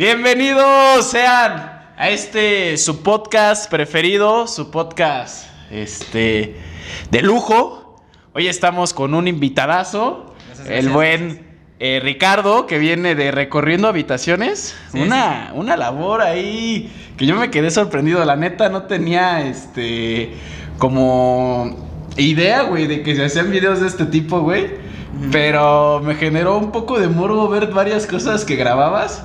Bienvenidos sean a este su podcast preferido, su podcast este de lujo. Hoy estamos con un invitadazo, Gracias, el gracias. buen eh, Ricardo que viene de recorriendo habitaciones. Sí, una, una labor ahí que yo me quedé sorprendido, la neta no tenía este como idea, güey, de que se hacían videos de este tipo, güey. Pero me generó un poco de morbo ver varias cosas que grababas.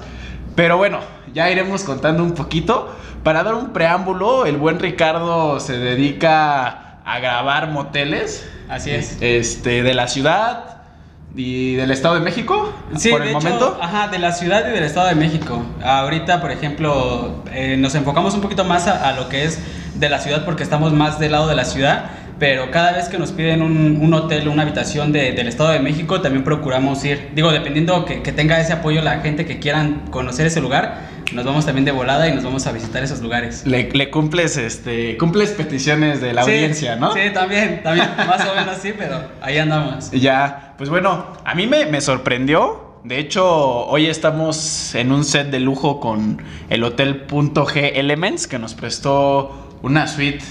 Pero bueno, ya iremos contando un poquito. Para dar un preámbulo, el buen Ricardo se dedica a grabar moteles. Así es. Este, de la ciudad y del Estado de México. Sí, por de el hecho, momento. ajá, de la ciudad y del Estado de México. Ahorita, por ejemplo, eh, nos enfocamos un poquito más a, a lo que es de la ciudad porque estamos más del lado de la ciudad, pero cada vez que nos piden un, un hotel o una habitación de- del Estado de México, también procuramos ir. Digo, dependiendo que, que tenga ese apoyo la gente que quieran conocer ese lugar, nos vamos también de volada y nos vamos a visitar esos lugares. Le, le cumples, este, cumples peticiones de la Sí, audiencia, ¿no? Sí, también, también, más o menos sí, pero ahí andamos. Ya, pues bueno, a mí me, me sorprendió. De hecho, hoy estamos en un set de lujo con el Hotel G Elements que nos prestó una suite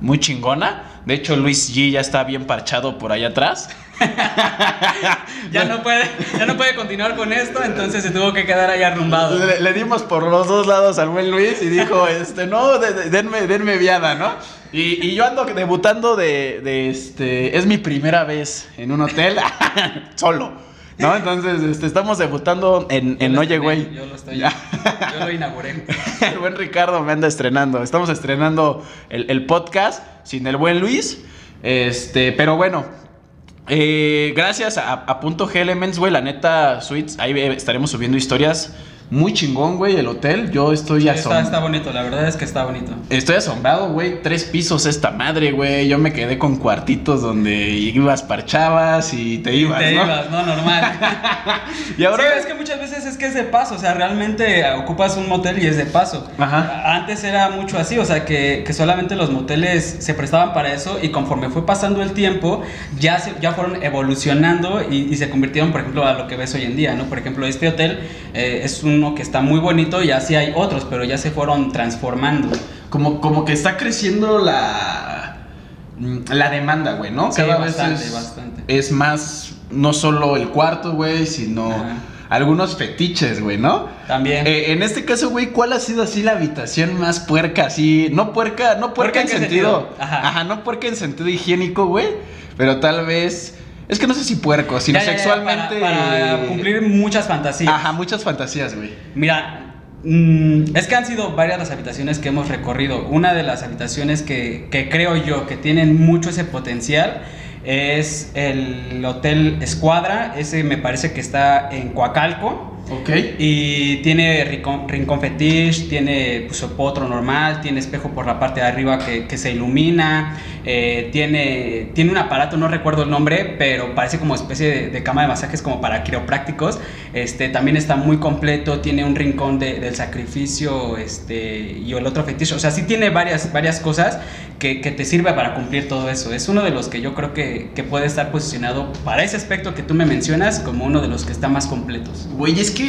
muy chingona. De hecho, Luis G ya está bien parchado por allá atrás. Ya no puede, ya no puede continuar con esto, entonces se tuvo que quedar ahí arrumbado. Le, le dimos por los dos lados al buen Luis y dijo, este, no, de- de- denme, denme viada, ¿no? Y, y yo ando debutando de, de, este, es mi primera vez en un hotel, solo, ¿no? Entonces, este, estamos debutando en, en Oye, güey. Yo lo estoy, Ya. yo lo inauguré. El buen Ricardo me anda estrenando. Estamos estrenando el, el podcast sin el buen Luis. Este, pero bueno. eh, gracias a, a Punto G Elements, güey. La neta, Suites. Ahí estaremos subiendo historias. Muy chingón, güey, el hotel. Yo estoy Sí, está, asombrado. está bonito, la verdad es que está bonito. Estoy asombrado, güey. Tres pisos esta madre, güey. Yo me quedé con cuartitos donde ibas, parchabas y te ibas, Te ¿no? ibas, no, normal. Y ahora. Sí, es que muchas veces es que es de paso, o sea, realmente ocupas un motel y es de paso. Ajá. Antes era mucho así, o sea, que, que solamente los moteles se prestaban para eso y conforme fue pasando el tiempo, ya, se, ya fueron evolucionando y, y se convirtieron, por ejemplo, a lo que ves hoy en día, ¿no? Por ejemplo, este hotel eh, es uno que está muy bonito y así hay otros, pero ya se fueron transformando. Como, como que está creciendo la, mm, la demanda, güey, ¿no? Sí, Cada bastante, vez es, bastante. es más, no solo el cuarto, güey, sino Ajá. algunos fetiches, güey, ¿no? También. Eh, en este caso, güey, ¿cuál ha sido así la habitación más puerca? Así, no puerca, no puerca ¿Puerca en sentido. sentido? Ajá. Ajá. no puerca en sentido higiénico, güey. Pero tal vez. Es que no sé si puerco, sino Ya, ya, ya, sexualmente. Para, para cumplir muchas fantasías. Ajá, muchas fantasías, güey. Mira, mm, es que han sido varias las habitaciones que hemos recorrido. Una de las habitaciones que, que creo yo que tienen mucho ese potencial es el Hotel Escuadra. Ese me parece que está en Coacalco. Ok. Y tiene rincón, rincón fetiche, tiene pues, potro normal, tiene espejo por la parte de arriba que, que se ilumina, eh, tiene, tiene un aparato, no recuerdo el nombre, pero parece como especie de, de cama de masajes como para quiroprácticos. Este, también está muy completo, tiene un rincón de- del sacrificio este, y el otro fetiche. O sea, sí tiene varias, varias cosas que, que te sirve para cumplir todo eso. Es uno de los que yo creo que, que puede estar posicionado para ese aspecto que tú me mencionas como uno de los que está más completos. Güey, es que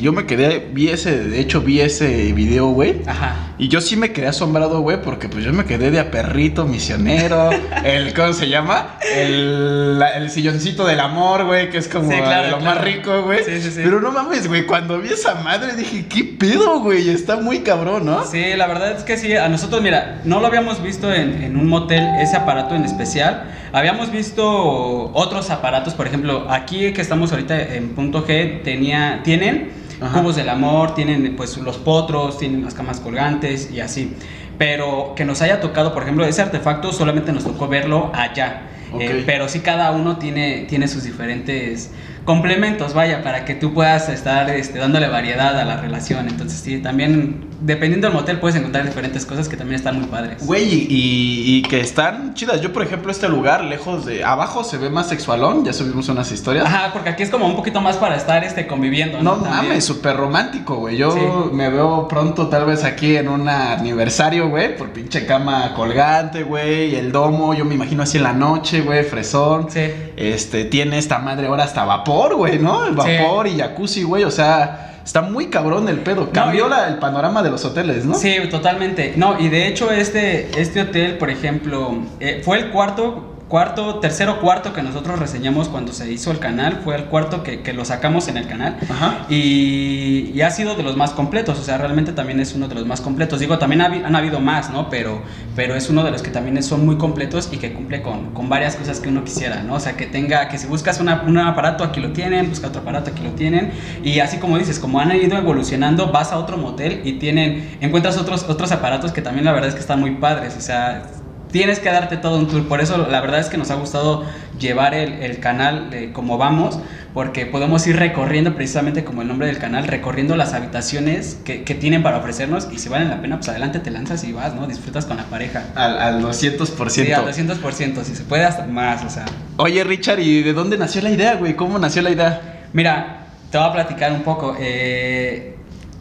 yo me quedé, vi ese, de hecho vi ese video, güey. Ajá. Y yo sí me quedé asombrado, güey, porque pues yo me quedé de a perrito misionero, el, ¿cómo se llama? El, la- el silloncito del amor, güey, que es como Sí, claro, lo claro. más rico, güey. Sí, sí, sí. Pero no mames, güey, cuando vi esa madre dije, ¿qué pedo, güey? Está muy cabrón, ¿no? Sí, la verdad es que sí, a nosotros, mira, no lo habíamos visto en, en un motel, ese aparato en especial. Habíamos visto otros aparatos, por ejemplo, aquí que estamos ahorita en punto G, tenía, tienen Ajá. cubos del amor, tienen pues los potros, tienen las camas colgantes y así. Pero que nos haya tocado, por ejemplo, ese artefacto solamente nos tocó verlo allá. Eh, pero sí cada uno tiene, tiene sus diferentes complementos, vaya, para que tú puedas estar este, dándole variedad a la relación. Entonces sí, también dependiendo del motel puedes encontrar diferentes cosas que también están muy padres. Güey, y, que están chidas. Yo, por ejemplo, este lugar, lejos de. Abajo se ve más sexualón. Ya subimos unas historias. Ajá, porque aquí es como un poquito más para estar este, conviviendo. No También. mames, súper romántico, güey. Yo Sí. me veo pronto, tal vez aquí en un aniversario, güey. Por pinche cama colgante, güey. Y el domo, yo me imagino así en la noche, güey, fresón. Sí. Este, tiene esta madre ahora hasta vapor, güey, ¿no? El Sí. vapor y jacuzzi, güey. O sea, está muy cabrón el pedo. Cambió No, la- el panorama de los hoteles, ¿no? Sí, totalmente. No, y de hecho este, este hotel, por ejemplo, eh, fue el cuarto, cuarto, tercero cuarto que nosotros reseñamos cuando se hizo el canal, fue el cuarto que, que lo sacamos en el canal. Ajá. Y, y ha sido de los más completos, o sea, realmente también es uno de los más completos. Digo, también ha han habido más, ¿no? Pero, pero es uno de los que también son muy completos y que cumple con, con varias cosas que uno quisiera, ¿no? O sea, que tenga, que si buscas una- un aparato, aquí lo tienen, busca otro aparato, aquí lo tienen. Y así como dices, como han ido evolucionando, vas a otro motel y tienen, encuentras otros, otros aparatos que también la verdad es que están muy padres, o sea... Tienes que darte todo un tour, por eso la verdad es que nos ha gustado llevar el, el canal eh, como vamos, porque podemos ir recorriendo precisamente como el nombre del canal, recorriendo las habitaciones que, que tienen para ofrecernos y si valen la pena, pues adelante te lanzas y vas, ¿no? Disfrutas con la pareja. Al, al 200%. Sí, al 200%, si se puede hasta más, o sea. Oye, Richard, ¿y de dónde nació la idea, güey? ¿Cómo nació la idea? Mira, te voy a platicar un poco. eh,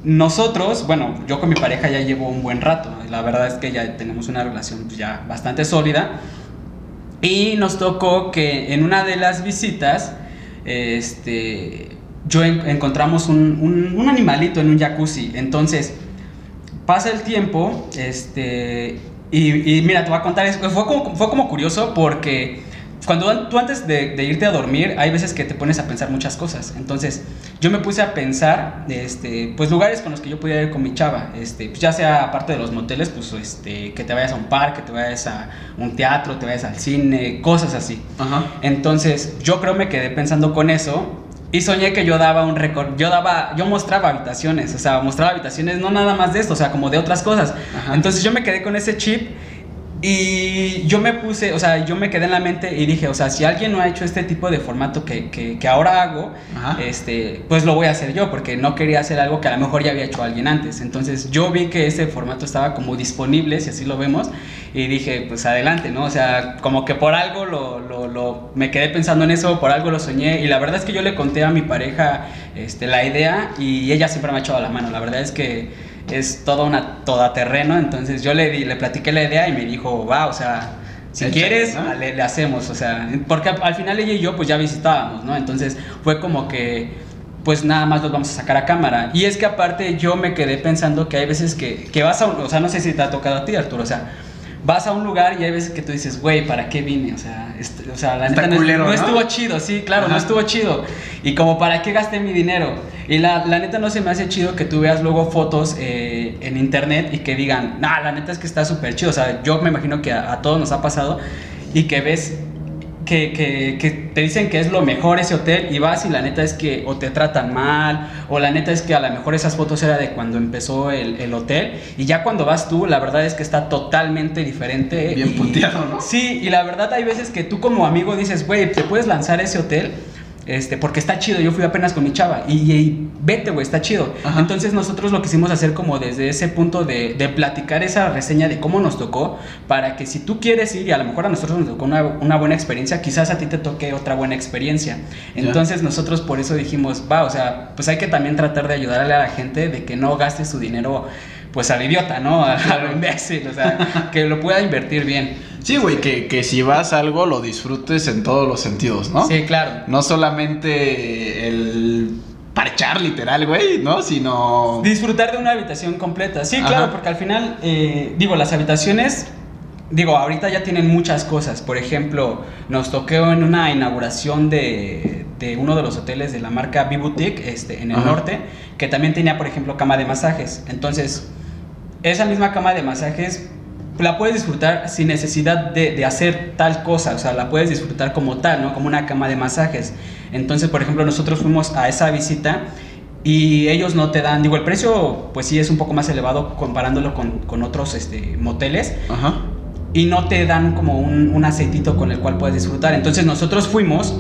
nosotros, bueno, yo con mi pareja ya llevo un buen rato. La verdad es que ya tenemos una relación pues, ya bastante sólida. Y nos tocó que en una de las visitas, este, yo en- encontramos un, un- animalito en un jacuzzi. Entonces, pasa el tiempo, este, y, mira, te voy a contar, fue fue como curioso porque cuando an- tú antes de, de irte a dormir, hay veces que te pones a pensar muchas cosas. Entonces, yo me puse a pensar, este, pues lugares con los que yo podía ir con mi chava, este, pues, ya sea aparte de los moteles, pues este, que te vayas a un parque, te vayas a un teatro, te vayas al cine, cosas así. Ajá. Entonces, yo creo me quedé pensando con eso y soñé que yo daba un récord, yo daba, yo mostraba habitaciones, o sea, mostraba habitaciones no nada más de esto, o sea, como de otras cosas. Ajá. Entonces, yo me quedé con ese chip y yo me puse, o sea, yo me quedé en la mente y dije, o sea, si alguien no ha hecho este tipo de formato que, que, que ahora hago, Ajá. este, pues lo voy a hacer yo, porque no quería hacer algo que a lo mejor ya había hecho alguien antes. Entonces yo vi que ese formato estaba como disponible, si así lo vemos, y dije, pues adelante, ¿no? O sea, como que por algo lo, lo, lo- me quedé pensando en eso, por algo lo soñé, y la verdad es que yo le conté a mi pareja este, la idea y ella siempre me ha echado la mano. La verdad es que es toda una todoterreno, entonces yo le, di, le platiqué la idea y me dijo, va, o sea, si quieres, ¿no? le, le hacemos, o sea, porque al, al final ella y yo pues ya visitábamos, ¿no? Entonces fue como que pues nada más los vamos a sacar a cámara. Y es que aparte yo me quedé pensando que hay veces que, que vas a, un- o sea, no sé si te ha tocado a ti, Arturo, o sea, vas a un lugar y hay veces que tú dices, güey, ¿para qué vine? O sea, est- o sea la Está neta no, culero, no ¿no? estuvo chido, sí, claro, no Ajá. estuvo chido. Y como, ¿para qué gasté mi dinero? Y la, la neta no se me hace chido que tú veas luego fotos eh, en internet y que digan, nah, la neta es que está súper chido. O sea, yo me imagino que a, a todos nos ha pasado y que ves que, que- que te dicen que es lo mejor ese hotel y vas y la neta es que o te tratan mal o la neta es que a lo mejor esas fotos era de cuando empezó el, el hotel y ya cuando vas tú la verdad es que está totalmente diferente. Bien y- puteado, ¿no? Sí, y la verdad hay veces que tú como amigo dices, güey, te puedes lanzar ese hotel. Este, porque está chido, yo fui apenas con mi chava y, y vete, güey, está chido. Ajá. Entonces nosotros lo quisimos hacer como desde ese punto de, de platicar esa reseña de cómo nos tocó, para que si tú quieres ir y a lo mejor a nosotros nos tocó una, una buena experiencia, quizás a ti te toque otra buena experiencia. Entonces nosotros por eso dijimos, va, o sea, pues hay que también tratar de ayudarle a la gente de que no gaste su dinero pues al idiota, ¿no? A, a lo imbécil, o sea, que lo pueda invertir bien. Sí, güey, que, que si vas a algo lo disfrutes en todos los sentidos, ¿no? Sí, claro. No solamente el parchar literal, güey, ¿no? Sino... Disfrutar de una habitación completa. Sí, Ajá. claro, porque al final, eh, digo, las habitaciones, digo, ahorita ya tienen muchas cosas. Por ejemplo, nos tocó en una inauguración de, de uno de los hoteles de la marca B-Boutique este, en el Ajá. norte, que también tenía, por ejemplo, cama de masajes. Entonces, esa misma cama de masajes la puedes disfrutar sin necesidad de, de hacer tal cosa, o sea, la puedes disfrutar como tal, ¿no? Como una cama de masajes. Entonces, por ejemplo, nosotros fuimos a esa visita y ellos no te dan, digo, el precio pues sí es un poco más elevado comparándolo con, con otros este, moteles, Ajá. y no te dan como un, un aceitito con el cual puedes disfrutar. Entonces nosotros fuimos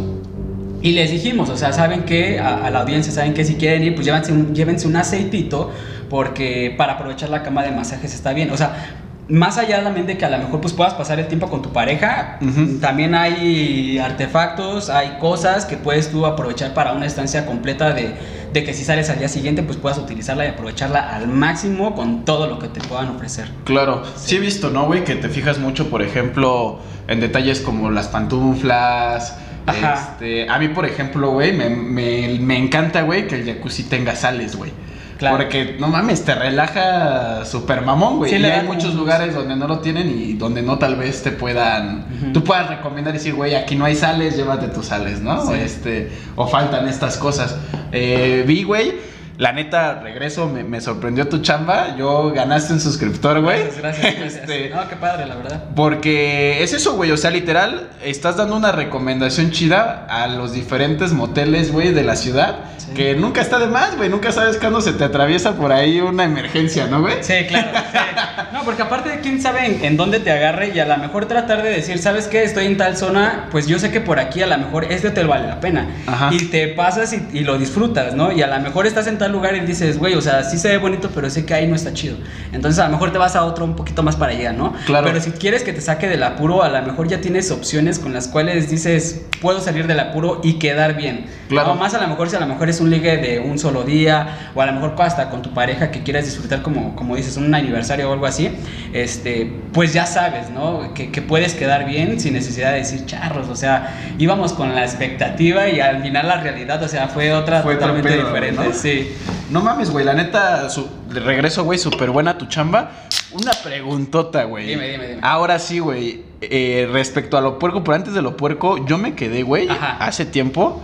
y les dijimos, o sea, saben que a, a la audiencia, saben que si quieren ir, pues llévense un, llévense un aceitito porque para aprovechar la cama de masajes está bien. O sea, más allá también de que a lo mejor pues puedas pasar el tiempo con tu pareja, también hay artefactos, hay cosas que puedes tú aprovechar para una estancia completa de, de que si sales al día siguiente pues puedas utilizarla y aprovecharla al máximo con todo lo que te puedan ofrecer. Claro, sí he visto, ¿no, güey? Que te fijas mucho, por ejemplo, en detalles como las pantuflas, Ajá. Este, a mí, por ejemplo, güey, me, me, me encanta, güey, que el jacuzzi tenga sales, güey. Claro. Porque, no mames, te relaja súper mamón, güey. Sí, y hay muchos un lugares donde no lo tienen y donde no tal vez te puedan... Tú puedas recomendar y decir, güey, aquí no hay sales, llévate tus sales, ¿no? Sí. Este, o faltan estas cosas. Eh, vi, güey, la neta, regreso, me, me sorprendió tu chamba. Yo ganaste un suscriptor, güey. Gracias, gracias. gracias. Este, No, qué padre, la verdad. porque es eso, güey. O sea, literal, estás dando una recomendación chida a los diferentes moteles, güey, de la ciudad. Sí. Que nunca está de más, güey. Nunca sabes cuándo se te atraviesa por ahí una emergencia, ¿no, güey? Sí, claro. sí. No, porque aparte, quién sabe en, en dónde te agarre y a lo mejor tratar de decir, ¿sabes qué? Estoy en tal zona, pues yo sé que por aquí a lo mejor este hotel vale la pena. Ajá. Y te pasas y, y lo disfrutas, ¿no? Y a lo mejor estás en tal lugar y dices, güey, o sea, sí se ve bonito, pero sé que ahí no está chido. Entonces a lo mejor te vas a otro un poquito más para allá, ¿no? Claro. Pero si quieres que te saque del apuro, a lo mejor ya tienes opciones con las cuales dices, puedo salir del apuro y quedar bien. Claro. No, más a lo mejor si a lo mejor es un ligue de un solo día o a lo mejor hasta con tu pareja que quieras disfrutar como, como dices, un aniversario o algo así, este, pues ya sabes, ¿no? Que, que puedes quedar bien sin necesidad de decir charros, o sea, íbamos con la expectativa y al final la realidad, o sea, fue otra Fue totalmente pedo, diferente, ¿no? sí. No mames, güey. La neta, su- de regreso, güey, súper buena tu chamba. Una preguntota, güey. Dime, dime, dime. Ahora sí, güey. eh, respecto a lo puerco, pero antes de lo puerco, yo me quedé, güey, hace tiempo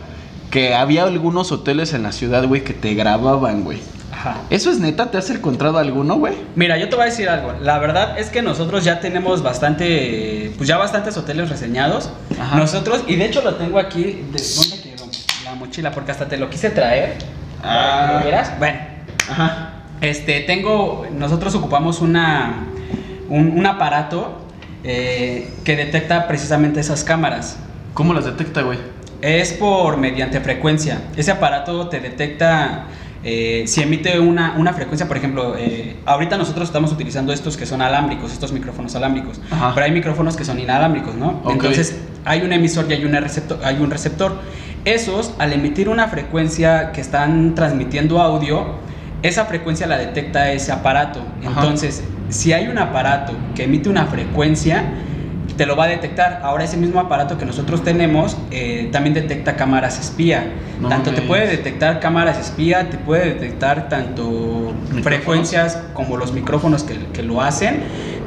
que había algunos hoteles en la ciudad, güey, que te grababan, güey. Ajá. ¿Eso es neta? ¿Te has encontrado alguno, güey? Mira, yo te voy a decir algo. La verdad es que nosotros ya tenemos bastante, pues ya bastantes hoteles reseñados. Ajá. Nosotros, y de hecho lo tengo aquí, de, ¿dónde quedó? La mochila, porque hasta te lo quise traer. Que lo vieras. Bueno, Ajá. este, tengo, nosotros ocupamos una, un, un aparato eh, que detecta precisamente esas cámaras. ¿Cómo las detecta, güey? Es por mediante frecuencia. Ese aparato te detecta eh, si emite una, una frecuencia, por ejemplo, eh, ahorita nosotros estamos utilizando estos que son alámbricos, estos micrófonos alámbricos, Ajá. pero hay micrófonos que son inalámbricos, ¿no? Entonces hay un emisor y hay, una receptor, hay un receptor. Esos, al emitir una frecuencia que están transmitiendo audio, esa frecuencia la detecta ese aparato. Ajá. Entonces, si hay un aparato que emite una frecuencia, te lo va a detectar. Ahora ese mismo aparato que nosotros tenemos eh, también detecta cámaras espía. No tanto te puede detectar cámaras espía, te puede detectar tanto ¿Micrófonos? frecuencias como los micrófonos que, que lo hacen,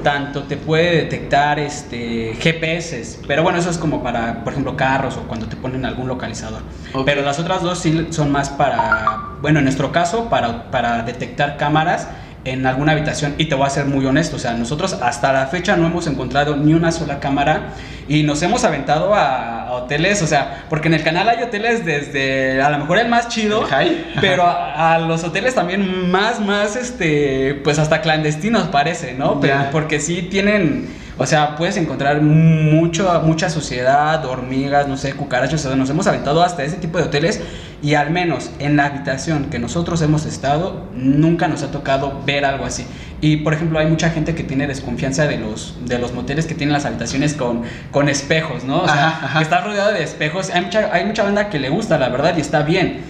tanto te puede detectar este GPS. Pero bueno, eso es como para, por ejemplo, carros o cuando te ponen algún localizador. Pero las otras dos sí son más para, bueno, en nuestro caso, para, para detectar cámaras en alguna habitación y te voy a ser muy honesto, o sea, nosotros hasta la fecha no hemos encontrado ni una sola cámara y nos hemos aventado a, a hoteles, o sea, porque en el canal hay hoteles desde a lo mejor el más chido, pero a, a los hoteles también más, más, este, pues hasta clandestinos parece, ¿no? Pero porque sí tienen, o sea, puedes encontrar mucho, mucha suciedad, hormigas, no sé, cucarachas, o sea, nos hemos aventado hasta ese tipo de hoteles y al menos en la habitación que nosotros hemos estado, nunca nos ha tocado ver algo así. Y por ejemplo, hay mucha gente que tiene desconfianza de los, de los moteles que tienen las habitaciones con, con espejos, ¿no? O sea, Ajá, ajá. que está rodeado de espejos. Hay mucha, hay mucha banda que le gusta, la verdad, y está bien.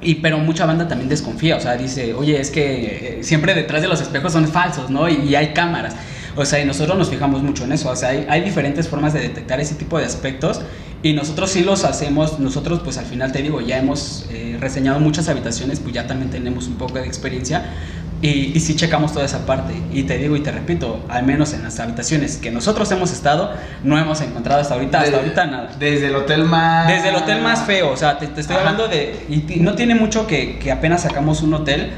Y pero mucha banda también desconfía, o sea, dice, oye, es que eh, siempre detrás de los espejos son falsos, ¿no? Y, y hay cámaras. O sea, y nosotros nos fijamos mucho en eso. O sea, hay, hay diferentes formas de detectar ese tipo de aspectos. Y nosotros sí los hacemos. Nosotros, pues al final te digo, ya hemos eh, reseñado muchas habitaciones, pues ya también tenemos un poco de experiencia. Y, y sí checamos toda esa parte. Y te digo y te repito, al menos en las habitaciones que nosotros hemos estado, no hemos encontrado hasta ahorita, hasta De- ahorita nada. Desde el hotel más. Desde el hotel más feo, o sea, te, te estoy Ajá. hablando de... Y no tiene mucho que, que apenas sacamos un hotel.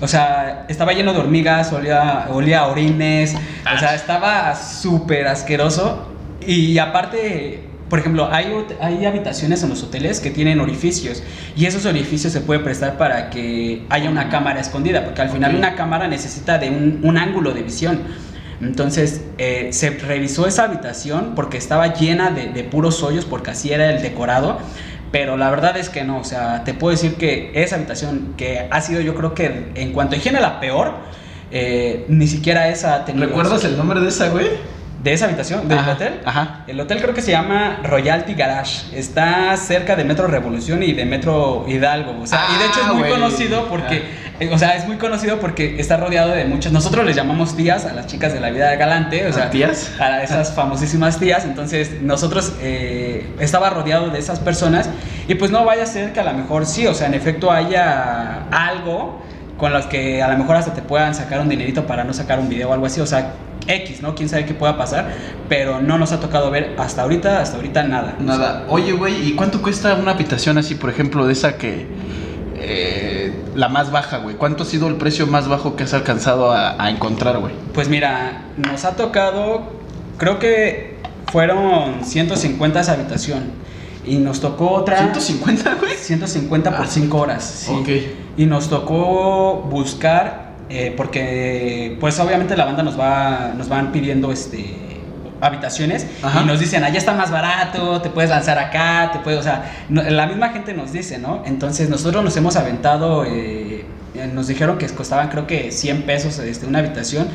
O sea, estaba lleno de hormigas, olía, olía a orines, o sea, estaba súper asqueroso. Y aparte, por ejemplo, hay, hay habitaciones en los hoteles que tienen orificios y esos orificios se puede prestar para que haya una cámara escondida, porque al final una cámara necesita de un, un ángulo de visión. Entonces eh, se revisó esa habitación porque estaba llena de, de puros hoyos, porque así era el decorado. Pero la verdad es que no, o sea, te puedo decir que esa habitación, que ha sido yo creo que en cuanto a higiene la peor, eh, ni siquiera esa tenido. ¿Recuerdas el nombre de esa, güey? De esa habitación, del Ajá, hotel. ajá. El hotel creo que se llama Royalty Garage. Está cerca de Metro Revolución y de Metro Hidalgo. O sea, y de hecho es Ah, muy conocido porque, eh, o sea, es muy conocido porque está rodeado de muchas. Nosotros les llamamos tías a las chicas de la vida galante, o sea, ¿A tías? a esas famosísimas tías. Entonces, nosotros eh, estaba rodeado de esas personas y pues no vaya a ser que a lo mejor sí, o sea, en efecto haya algo con los que a lo mejor hasta te puedan sacar un dinerito para no sacar un video o algo así, o sea, X, ¿no? Quién sabe qué pueda pasar, pero no nos ha tocado ver hasta ahorita, hasta ahorita nada. Nada. Oye, güey, ¿y cuánto cuesta una habitación así, por ejemplo, de esa que... eh, la más baja, güey? ¿Cuánto ha sido el precio más bajo que has alcanzado a, a encontrar, güey? Pues mira, nos ha tocado, creo que fueron 150 esa habitación y nos tocó otra... ¿150, güey? 150 por Ah, 5 horas. Sí. ok. Y nos tocó buscar, eh, porque pues obviamente la banda nos va, nos van pidiendo este habitaciones Ajá. y nos dicen, allá está más barato, te puedes lanzar acá, te puedes, o sea, no- la misma gente nos dice, ¿no? Entonces nosotros nos hemos aventado, eh, eh, nos dijeron que costaban creo que 100 pesos este, una habitación,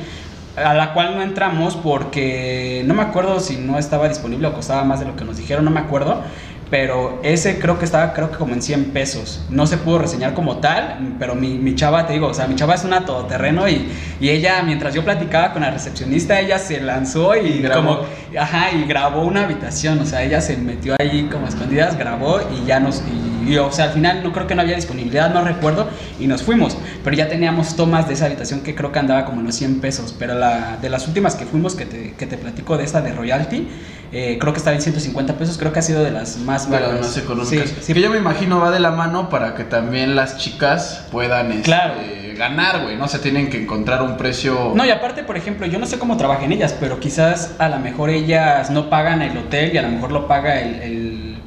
a la cual no entramos porque no me acuerdo si no estaba disponible o costaba más de lo que nos dijeron, no me acuerdo. Pero ese creo que estaba, creo que como en 100 pesos. No se pudo reseñar como tal, pero mi, mi chava, te digo, o sea, mi chava es una todoterreno y, y ella, mientras yo platicaba con la recepcionista, ella se lanzó y, grabó. como, ajá, y grabó una habitación, o sea, ella se metió ahí como escondidas, grabó y ya nos, y, y, o sea, al final no creo que no había disponibilidad, no recuerdo, y nos fuimos, pero ya teníamos tomas de esa habitación que creo que andaba como en los 100 pesos, pero la, de las últimas que fuimos, que te, que te platico de esta de Royalty, eh, creo que estaba en 150 pesos, creo que ha sido de las más De las más económicas. Sí, sí. Que yo me imagino va de la mano para que también las chicas puedan este, Claro. ganar, güey. No se tienen que encontrar un precio. No, y aparte, por ejemplo, yo no sé cómo trabajan ellas, pero quizás a lo mejor ellas no pagan el hotel y a lo mejor lo paga el, el-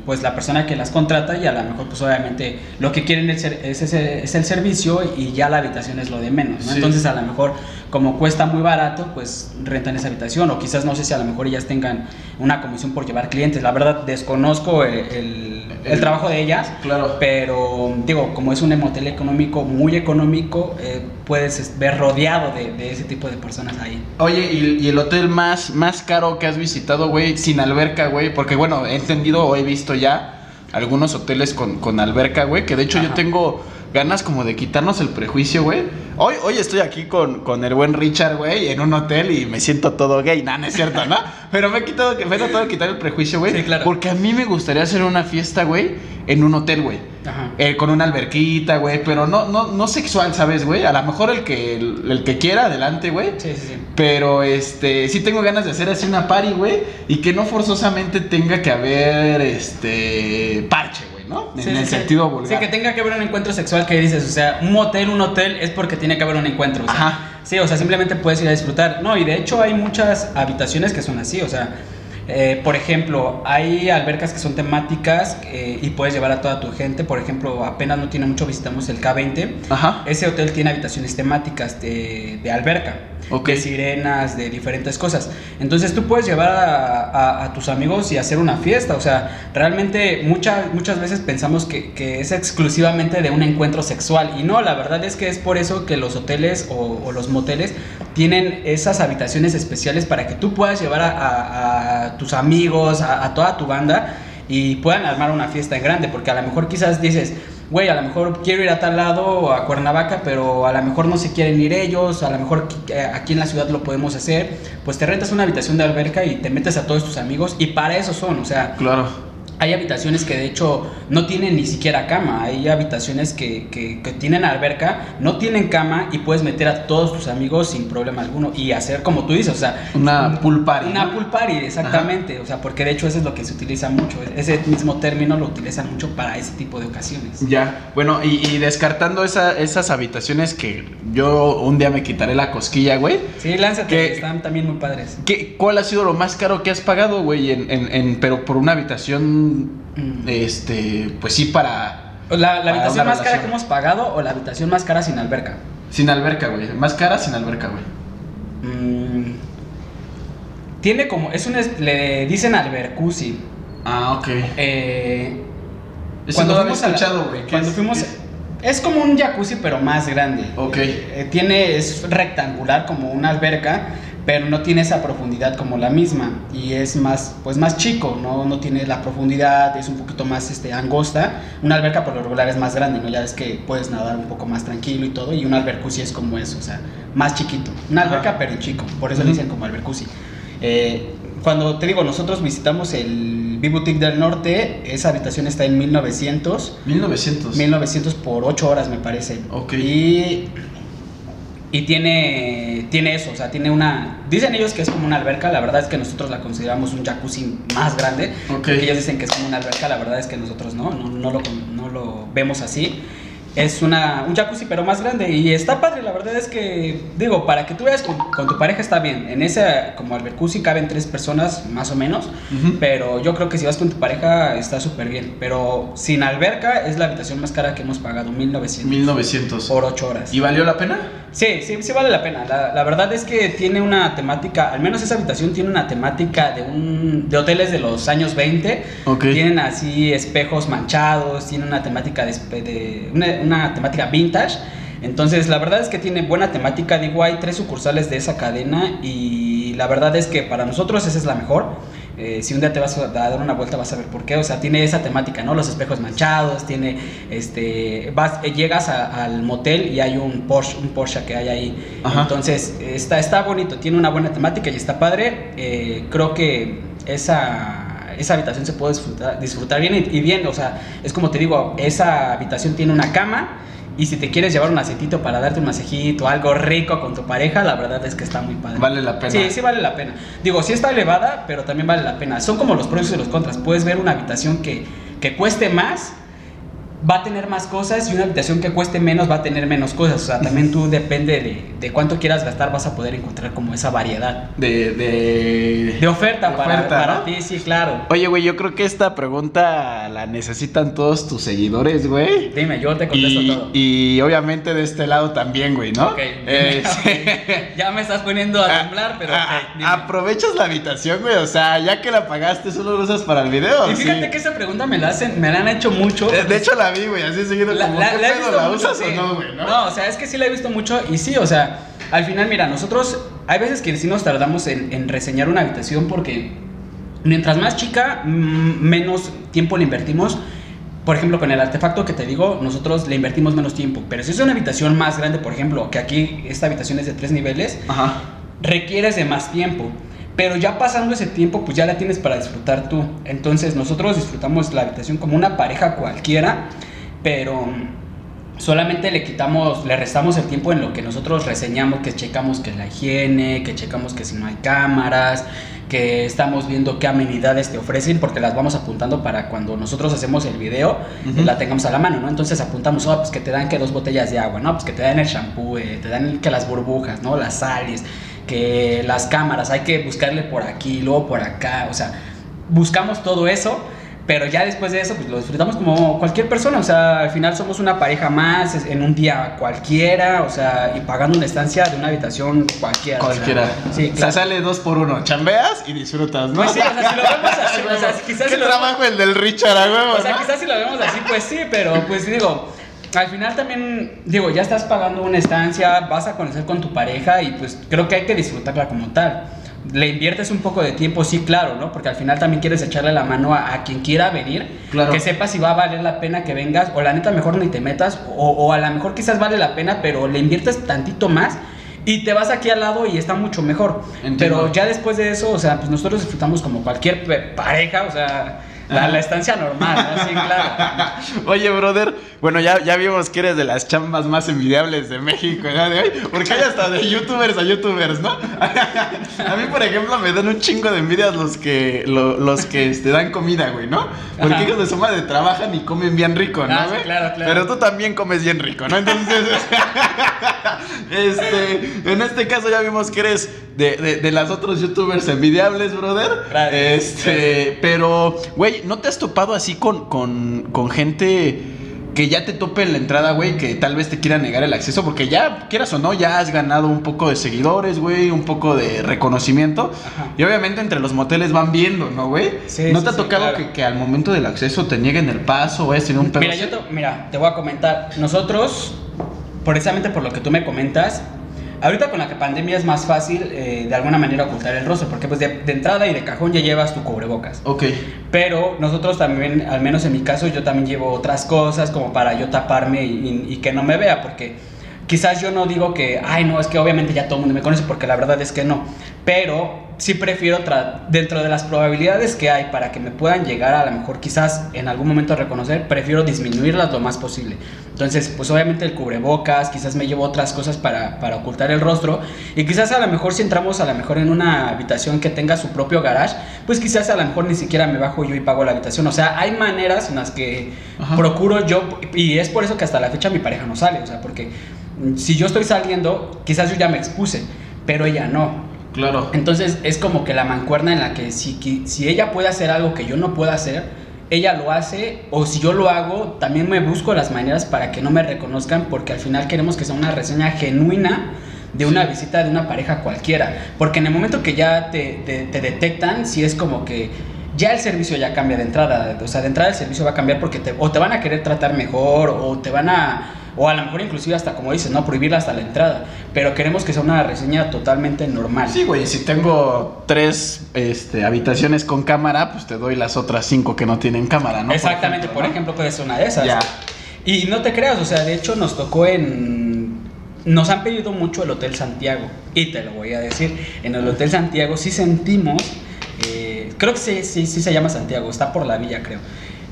pues la persona que las contrata y a lo mejor pues obviamente lo que quieren es, es, es el servicio y ya la habitación es lo de menos, ¿no? Sí. Entonces a lo mejor como cuesta muy barato, pues rentan esa habitación o quizás no sé si a lo mejor ellas tengan una comisión por llevar clientes. La verdad desconozco el, el- el trabajo de ellas, Claro. pero digo, como es un motel económico, muy económico, eh, puedes es- ver rodeado de, de ese tipo de personas ahí. Oye, ¿y, y el hotel más, más caro que has visitado, güey, sin alberca, güey? Porque, bueno, he entendido o he visto ya algunos hoteles con, con alberca, güey, que de hecho yo tengo ganas como de quitarnos el prejuicio, güey. Hoy, hoy estoy aquí con, con el buen Richard, güey, en un hotel y me siento todo gay. Nah, no es cierto, ¿no? Pero me he quitado, me he tratado de quitar el prejuicio, güey. Sí, claro. Porque a mí me gustaría hacer una fiesta, güey, en un hotel, güey. Ajá. Eh, con una alberquita, güey, pero no, no, no sexual, ¿sabes, güey? A lo mejor el que, el, el que quiera, adelante, güey. Sí, sí, sí. Pero este, sí tengo ganas de hacer así una party, güey, y que no forzosamente tenga que haber este parche, güey, ¿no? En Sí, el sí, sí. sentido vulgar. Sí, que tenga que haber un encuentro sexual que dices, o sea, un motel, un hotel es porque tiene que haber un encuentro. O sea, Ajá. Sí, o sea, simplemente puedes ir a disfrutar. No, y de hecho hay muchas habitaciones que son así, o sea, eh, por ejemplo, hay albercas que son temáticas eh, y puedes llevar a toda tu gente. Por ejemplo, apenas no tiene mucho, visitamos el K20. Ajá. Ese hotel tiene habitaciones temáticas de, de alberca, Ok. de sirenas, de diferentes cosas. Entonces tú puedes llevar a, tus amigos y hacer una fiesta. O sea, realmente muchas muchas veces pensamos que, que es exclusivamente de un encuentro sexual. Y no, la verdad es que es por eso que los hoteles o, los moteles tienen esas habitaciones especiales para que tú puedas llevar a, a- tus amigos, a, a toda tu banda y puedan armar una fiesta en grande. Porque a lo mejor quizás dices, güey, a lo mejor quiero ir a tal lado a Cuernavaca, pero a lo mejor no se quieren ir ellos, a lo mejor eh, aquí en la ciudad lo podemos hacer, pues te rentas una habitación de alberca y te metes a todos tus amigos y para eso son, o sea, Claro. Hay habitaciones que de hecho no tienen ni siquiera cama, hay habitaciones que, que- que tienen alberca, no tienen cama y puedes meter a todos tus amigos sin problema alguno y hacer como tú dices, o sea, Una un- pool party, Una pool party, exactamente, o sea, porque de hecho eso es lo que se utiliza mucho, ese mismo término lo utilizan mucho para ese tipo de ocasiones. Ya, bueno, y, y descartando esa- esas habitaciones que yo un día me quitaré la cosquilla, güey. Sí, lánzate, ¿Qué? están también muy padres. ¿Qué, ¿Cuál ha sido lo más caro que has pagado, güey? En, en- en- pero por una habitación. Este, pues sí, para... La, habitación más cara que hemos pagado o la habitación más cara sin alberca. Sin alberca, güey. Más cara sin alberca, güey. Mm, tiene como, es un, le dicen albercusi. Ah, ok. Eh, Eso cuando no fuimos escuchado, güey. ¿Qué Cuando es? fuimos, es como un jacuzzi pero más grande. Ok. Eh, tiene, es rectangular como una alberca, pero no tiene esa profundidad como la misma y es más pues más chico no, no tiene la profundidad es un poquito más este angosta. Una alberca por lo regular es más grande no ya es que puedes nadar un poco más tranquilo y todo y un albercusi es como eso o sea más chiquito. Una alberca pero chico por eso le dicen como albercusi. Eh, cuando te digo nosotros visitamos el Boutique del Norte esa habitación está en 1900 1900 1900 por 8 horas me parece. Ok. y y tiene, tiene eso, o sea, tiene una... Dicen ellos que es como una alberca, la verdad es que nosotros la consideramos un jacuzzi más grande. Ok. Porque ellos dicen que es como una alberca, la verdad es que nosotros no, no, no lo, no lo vemos así. Es una, un jacuzzi pero más grande y está padre, la verdad es que, digo, para que tú veas con, con tu pareja está bien. En ese, como albercuzzi caben tres personas más o menos, pero yo creo que si vas con tu pareja está súper bien. Pero sin alberca es la habitación más cara que hemos pagado, 1900 1900 por 8 horas. ¿Y valió la pena? Sí, sí, sí vale la pena. La, la verdad es que tiene una temática, al menos esa habitación tiene una temática de un de hoteles de los años 20. Ok. Tienen así espejos manchados, tiene una temática de, espe- de- una, una temática vintage. Entonces, la verdad es que tiene buena temática. Digo, hay tres sucursales de esa cadena y la verdad es que para nosotros esa es la mejor. Eh, si un día te vas a dar una vuelta vas a ver por qué. O sea, tiene esa temática, ¿no? Los espejos manchados, tiene, este, vas, eh, llegas a- al motel y hay un Porsche, un Porsche que hay ahí. Ajá. Entonces, está, está bonito, tiene una buena temática y está padre. Eh, creo que esa, esa habitación se puede disfrutar, disfrutar bien y, y bien. O sea, es como te digo, esa habitación tiene una cama. Y si te quieres llevar un aceitito para darte un masajito, algo rico con tu pareja, la verdad es que está muy padre. Vale la pena. Sí, sí vale la pena. Digo, sí está elevada, pero también vale la pena. Son como los pros y los contras. Puedes ver una habitación que, que cueste más, va a tener más cosas, y una habitación que cueste menos va a tener menos cosas. O sea, también tú depende de, de cuánto quieras gastar, vas a poder encontrar como esa variedad. De, de... De oferta, De para, oferta, para ¿no? ti, sí, claro. Oye, güey, yo creo que esta pregunta la necesitan todos tus seguidores, güey. Dime, yo te contesto Y, todo. y obviamente de este lado también, güey, ¿no? Ok, Eh. Ya me estás poniendo a Ah, temblar, pero ah, dime. aprovechas la habitación, güey. O sea, ya que la pagaste, solo lo usas para el video. Y fíjate sí. que esa pregunta me la hacen, me la han hecho mucho. De, de hecho, la vi, güey, así seguido. La, como, la- ¿qué la he pedo, visto ¿La mucho, usas sí. o no, güey? ¿no? o sea, es que sí la he visto mucho y sí, o sea, al final, mira, nosotros hay veces que sí nos tardamos en, en reseñar una habitación porque mientras más chica, mm, menos tiempo le invertimos. Por ejemplo, con el artefacto que te digo, nosotros le invertimos menos tiempo. Pero si es una habitación más grande, por ejemplo, que aquí esta habitación es de tres niveles, Ajá. requieres de más tiempo. Pero ya pasando ese tiempo, pues ya la tienes para disfrutar tú. Entonces nosotros disfrutamos la habitación como una pareja cualquiera, pero solamente le quitamos, le restamos el tiempo en lo que nosotros reseñamos, que checamos que la higiene, que checamos que si no hay cámaras, que estamos viendo qué amenidades te ofrecen, porque las vamos apuntando para cuando nosotros hacemos el video, la tengamos a la mano, ¿no? Entonces apuntamos, oh, pues que te dan que dos botellas de agua, ¿no? Pues que te dan el shampoo, eh, te dan que las burbujas, ¿no? Las sales, que las cámaras, hay que buscarle por aquí, luego por acá, o sea, buscamos todo eso, pero ya después de eso, pues lo disfrutamos como cualquier persona, o sea, al final somos una pareja más, en un día cualquiera, o sea, y pagando una estancia de una habitación cualquiera. o sea, Cualquiera. O sea, sale dos por uno. Chambeas y disfrutas, ¿no? Pues sí, o sea, si lo vemos así, o sea, quizás ¿Qué si lo trabajo el del Richard, a huevo, O sea, no? quizás si lo vemos así, pues sí, pero pues digo, al final también, digo, ya estás pagando una estancia, vas a conocer con tu pareja y pues creo que hay que disfrutarla como tal. Le inviertes un poco de tiempo, sí, claro, ¿no? Porque al final también quieres echarle la mano a, a quien quiera venir, Claro. que sepa si va a valer la pena que vengas, o la neta mejor ni te metas, o, o a lo mejor quizás vale la pena, pero le inviertes tantito más y te vas aquí al lado y está mucho mejor. Entiendo. Pero ya después de eso, o sea, pues nosotros disfrutamos como cualquier pareja, o sea, la, estancia normal, ¿no? Sí, claro. Oye, brother, bueno, ya, ya vimos que eres de las chambas más envidiables de México día de hoy, porque hay hasta de youtubers a youtubers, ¿no? a mí, por ejemplo, me dan un chingo de envidias los que, lo- los que te dan comida, güey, ¿no? Porque Ajá. hijos de su madre trabajan y comen bien rico, ¿no? Ah, sí, claro, claro. Pero tú también comes bien rico, ¿no? Entonces, este, en este caso ya vimos que eres de, de, de las otros youtubers envidiables, brother. Gracias. Este, pero, güey, ¿no te has topado así con, con, con gente que ya te tope en la entrada, güey, que tal vez te quiera negar el acceso? Porque ya, quieras o no, ya has ganado un poco de seguidores, güey, un poco de reconocimiento. Ajá. Y obviamente entre los moteles van viendo, ¿no, güey? Sí, ¿No sí, te ha sí, tocado claro. que, que al momento del acceso te nieguen el paso tenido un pedo? Mira, yo te, mira, te voy a comentar. Nosotros, precisamente por lo que tú me comentas, ahorita con la pandemia es más fácil eh, de alguna manera ocultar el rostro, porque pues de, de entrada y de cajón ya llevas tu cubrebocas. Ok. Pero nosotros también, al menos en mi caso, yo también llevo otras cosas como para yo taparme y, y- y que no me vea, porque quizás yo no digo que, ay, no, es que obviamente ya todo el mundo me conoce, porque la verdad es que no. Pero sí prefiero, dentro de las probabilidades que hay para que me puedan llegar a lo mejor quizás en algún momento a reconocer, prefiero disminuirlas lo más posible. Entonces, pues obviamente el cubrebocas, quizás me llevo otras cosas para, para ocultar el rostro. Y quizás a lo mejor si entramos a lo mejor en una habitación que tenga su propio garage, pues quizás a lo mejor ni siquiera me bajo yo y pago la habitación. O sea, hay maneras en las que Ajá. procuro yo, y es por eso que hasta la fecha mi pareja no sale. O sea, porque mm, si yo estoy saliendo, quizás yo ya me expuse, pero ella no. Claro. Entonces es como que la mancuerna en la que si, si ella puede hacer algo que yo no pueda hacer, ella lo hace, o si yo lo hago, también me busco las maneras para que no me reconozcan, porque al final queremos que sea una reseña genuina de una Sí. visita de una pareja cualquiera. Porque en el momento que ya te, te- te detectan, si es como que ya el servicio ya cambia de entrada. O sea, de entrada el servicio va a cambiar porque te, o te van a querer tratar mejor, o te van a o a lo mejor inclusive hasta como dices, no prohibirla hasta la entrada, pero queremos que sea una reseña totalmente normal. Sí, güey, si tengo tres este, habitaciones con cámara, pues te doy las otras cinco que no tienen cámara, ¿no? Exactamente, por ejemplo, ¿no? puede ser una de esas. Ya. Y no te creas, o sea, de hecho nos tocó en... Nos han pedido mucho el Hotel Santiago. Y te lo voy a decir, en el Hotel Santiago sí sentimos, eh, creo que sí, sí, sí se llama Santiago, está por la villa, creo.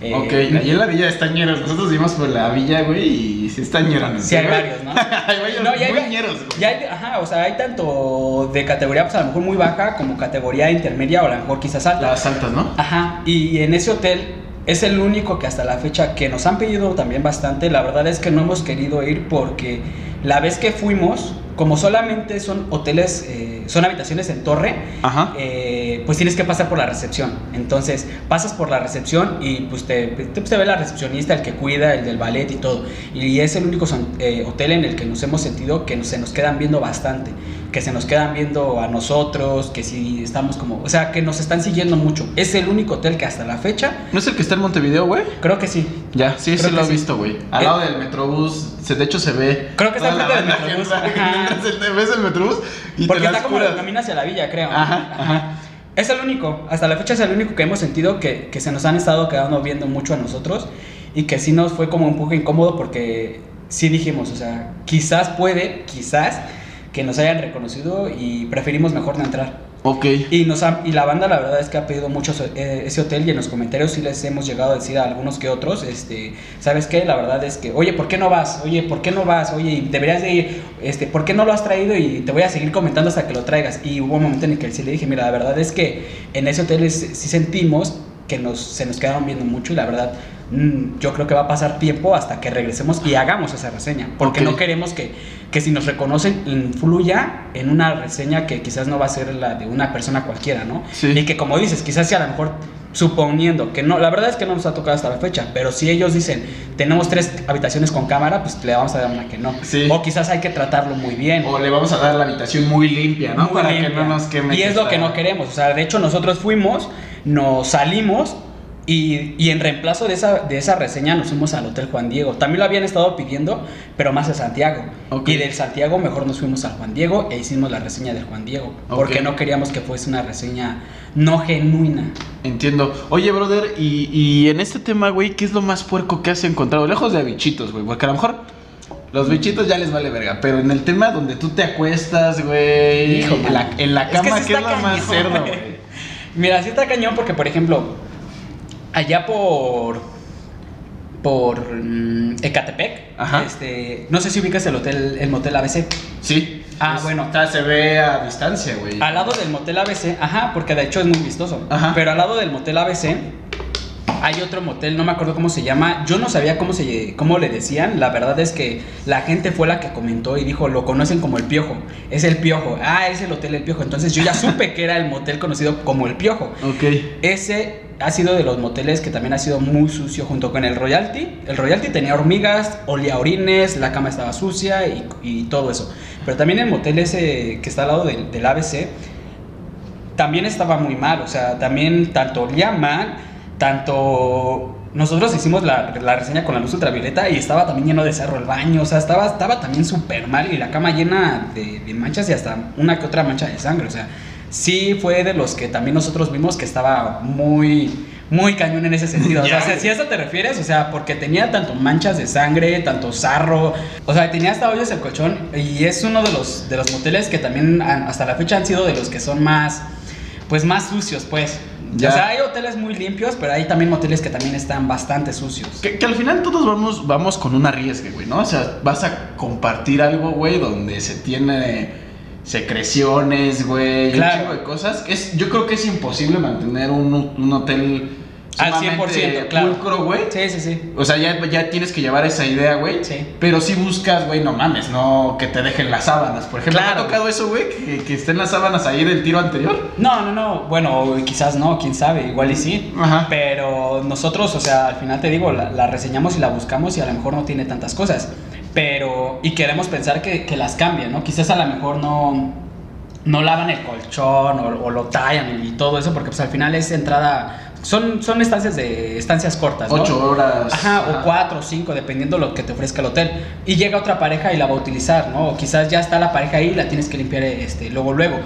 Eh, Ok, ahí en la villa de Estañeros. Nosotros vivimos por la villa, güey, y sí está ñeros. Sí, hay varios, ¿no? hay varios No, y hay- muy ñeros, güey. hay- ajá, o sea, hay tanto de categoría, pues a lo mejor muy baja, como categoría intermedia o a lo mejor quizás alta. Las altas, ¿no? Ajá, y en ese hotel es el único que hasta la fecha que nos han pedido también bastante. La verdad es que no hemos querido ir porque la vez que fuimos, como solamente son hoteles, eh, son habitaciones en torre, Ajá. eh, pues tienes que pasar por la recepción. Entonces pasas por la recepción y pues te, te, pues, te ve la recepcionista, el que cuida, el del ballet y todo. Y es el único son- eh, hotel en el que nos hemos sentido que nos- se nos quedan viendo bastante. Que se nos quedan viendo a nosotros, que si estamos como... O sea, que nos están siguiendo mucho. Es el único hotel que hasta la fecha, ¿No es el que está en Montevideo, güey? creo que sí. Ya, sí, Creo sí lo he sí. visto, güey. Al Eh, lado del Metrobús, se, de hecho se ve. Creo que está enfrente del Metrobús, ves el Metrobús y Porque te está como el camino hacia la villa, creo. Ajá, ajá. Es el único, hasta la fecha es el único que hemos sentido que, que se nos han estado quedando viendo mucho a nosotros y que sí nos fue como un poco incómodo porque sí dijimos, o sea, quizás puede, quizás que nos hayan reconocido y preferimos mejor no entrar. Ok. Y, nos ha- y la banda la verdad es que ha pedido mucho eh, ese hotel y en los comentarios sí les hemos llegado a decir a algunos que otros, este, ¿sabes qué? La verdad es que, oye, ¿por qué no vas? Oye, ¿por qué no vas? Oye, deberías de ir, este, ¿por qué no lo has traído? Y te voy a seguir comentando hasta que lo traigas. Y hubo un momento en el que sí le dije, mira, la verdad es que en ese hotel es- sí sentimos que nos, se nos quedaron viendo mucho y la verdad yo creo que va a pasar tiempo hasta que regresemos y hagamos esa reseña. Porque Ok. no queremos que, que si nos reconocen influya en una reseña que quizás no va a ser la de una persona cualquiera, ¿no? Sí. Y que como dices, quizás si a lo mejor suponiendo que no, la verdad es que no nos ha tocado hasta la fecha, pero si ellos dicen tenemos tres habitaciones con cámara, pues le vamos a dar una que no. Sí. O quizás hay que tratarlo muy bien. O le vamos a dar la habitación muy limpia, ¿no? Muy Para limpia. que no nos queme. Y es lo que no queremos. O sea, de hecho, nosotros fuimos, nos salimos y, y en reemplazo de esa, de esa reseña nos fuimos al Hotel Juan Diego. También lo habían estado pidiendo, pero más a Santiago. Y del Santiago mejor nos fuimos al Juan Diego e hicimos la reseña del Juan Diego. Porque no queríamos que fuese una reseña no genuina. Entiendo. Oye, brother, y, y en este tema, güey, ¿qué es lo más puerco que has encontrado? Lejos de bichitos, güey, porque a lo mejor los bichitos ya les vale verga, pero en el tema donde tú te acuestas, güey, Hijo, en, la, en la Es que cama, sí ¿qué es lo más cerdo, güey? Mira, sí está cañón porque, por ejemplo, allá por. por mm, Ecatepec, Ajá. este, no sé si ubicas el hotel, el motel ABC. Sí. Ah, Es- bueno. está- se ve a distancia, güey. Al lado del motel ABC, ajá, porque de hecho es muy vistoso. Ajá. Pero al lado del motel ABC hay otro motel, no me acuerdo cómo se llama. Yo no sabía cómo se cómo le decían. La verdad es que la gente fue la que comentó y dijo, "Lo conocen como El Piojo." Es El Piojo. Ah, es el hotel El Piojo. Entonces yo ya supe que era el motel conocido como El Piojo. Ok. Ese ha sido de los moteles que también ha sido muy sucio junto con el Royalty. El Royalty tenía hormigas, olía orines, la cama estaba sucia y, y todo eso. Pero también el motel ese que está al lado del, ABC también estaba muy mal. O sea, también tanto olía mal, tanto nosotros hicimos la, la reseña con la luz ultravioleta y estaba también lleno de cerro el baño, o sea, estaba, estaba también súper mal y la cama llena de, de manchas y hasta una que otra mancha de sangre, o sea, sí fue de los que también nosotros vimos que estaba muy, muy cañón en ese sentido. O sea, si a eso te refieres, o sea, porque tenía tanto manchas de sangre, tanto sarro, o sea, tenía hasta hoyos el colchón y es uno de los, de los moteles que también han- hasta la fecha han sido de los que son más, pues más sucios, pues. Ya. O sea, hay hoteles muy limpios, pero hay también moteles que también están bastante sucios. Que, que al final todos vamos, vamos con un arriesgue, güey, ¿no? O sea, vas a compartir algo, güey, donde se tiene secreciones, güey, Claro. un chingo de cosas. Es, yo creo que es imposible mantener un, un hotel Al sumamente 100%, claro. pulcro, güey. Sí, sí, sí. O sea, ya, ya tienes que llevar esa idea, güey. Sí. Pero si buscas, güey, no mames, no que te dejen las sábanas. Por ejemplo, Claro. ¿te ha tocado eso, güey? Que, que estén las sábanas ahí del tiro anterior. No, no, no. Bueno, quizás no, quién sabe, igual y sí. Ajá. Pero nosotros, o sea, al final te digo, la, la reseñamos y la buscamos y a lo mejor no tiene tantas cosas. Pero, y queremos pensar que, que las cambien, ¿no? Quizás a lo mejor no, no lavan el colchón o, o lo tallan y todo eso, porque pues al final es entrada. Son, son estancias de estancias cortas, ¿no? Ocho horas. Ajá, o cuatro o cinco, dependiendo lo que te ofrezca el hotel. Y llega otra pareja y la va a utilizar, ¿no? O quizás ya está la pareja ahí y la tienes que limpiar este, luego, luego.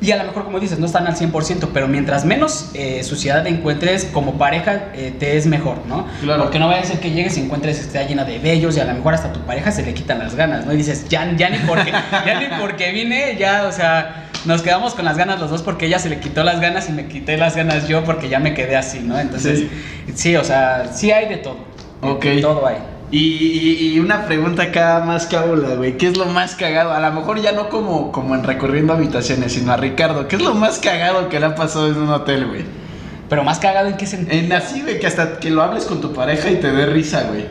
Y a lo mejor, como dices, no están al 100%, pero mientras menos eh, suciedad encuentres como pareja, eh, te es mejor, ¿no? Claro. Porque no vaya a ser que llegues y encuentres esté llena de vellos y a lo mejor hasta tu pareja se le quitan las ganas, ¿no? Y dices, ya, ya ni porque, ya ni porque vine, ya, o sea, nos quedamos con las ganas los dos porque ella se le quitó las ganas y me quité las ganas yo porque ya me quedé así, ¿no? Entonces, Sí. sí, o sea, sí hay de todo. De Ok. todo hay. Y, y- una pregunta acá más cabula, güey. ¿Qué es lo más cagado? A lo mejor ya no como, como en recorriendo habitaciones, sino a Ricardo. ¿Qué es lo más cagado que le ha pasado en un hotel, güey? Pero más cagado en qué sentido. En así, güey, que hasta que lo hables con tu pareja y te dé risa, güey.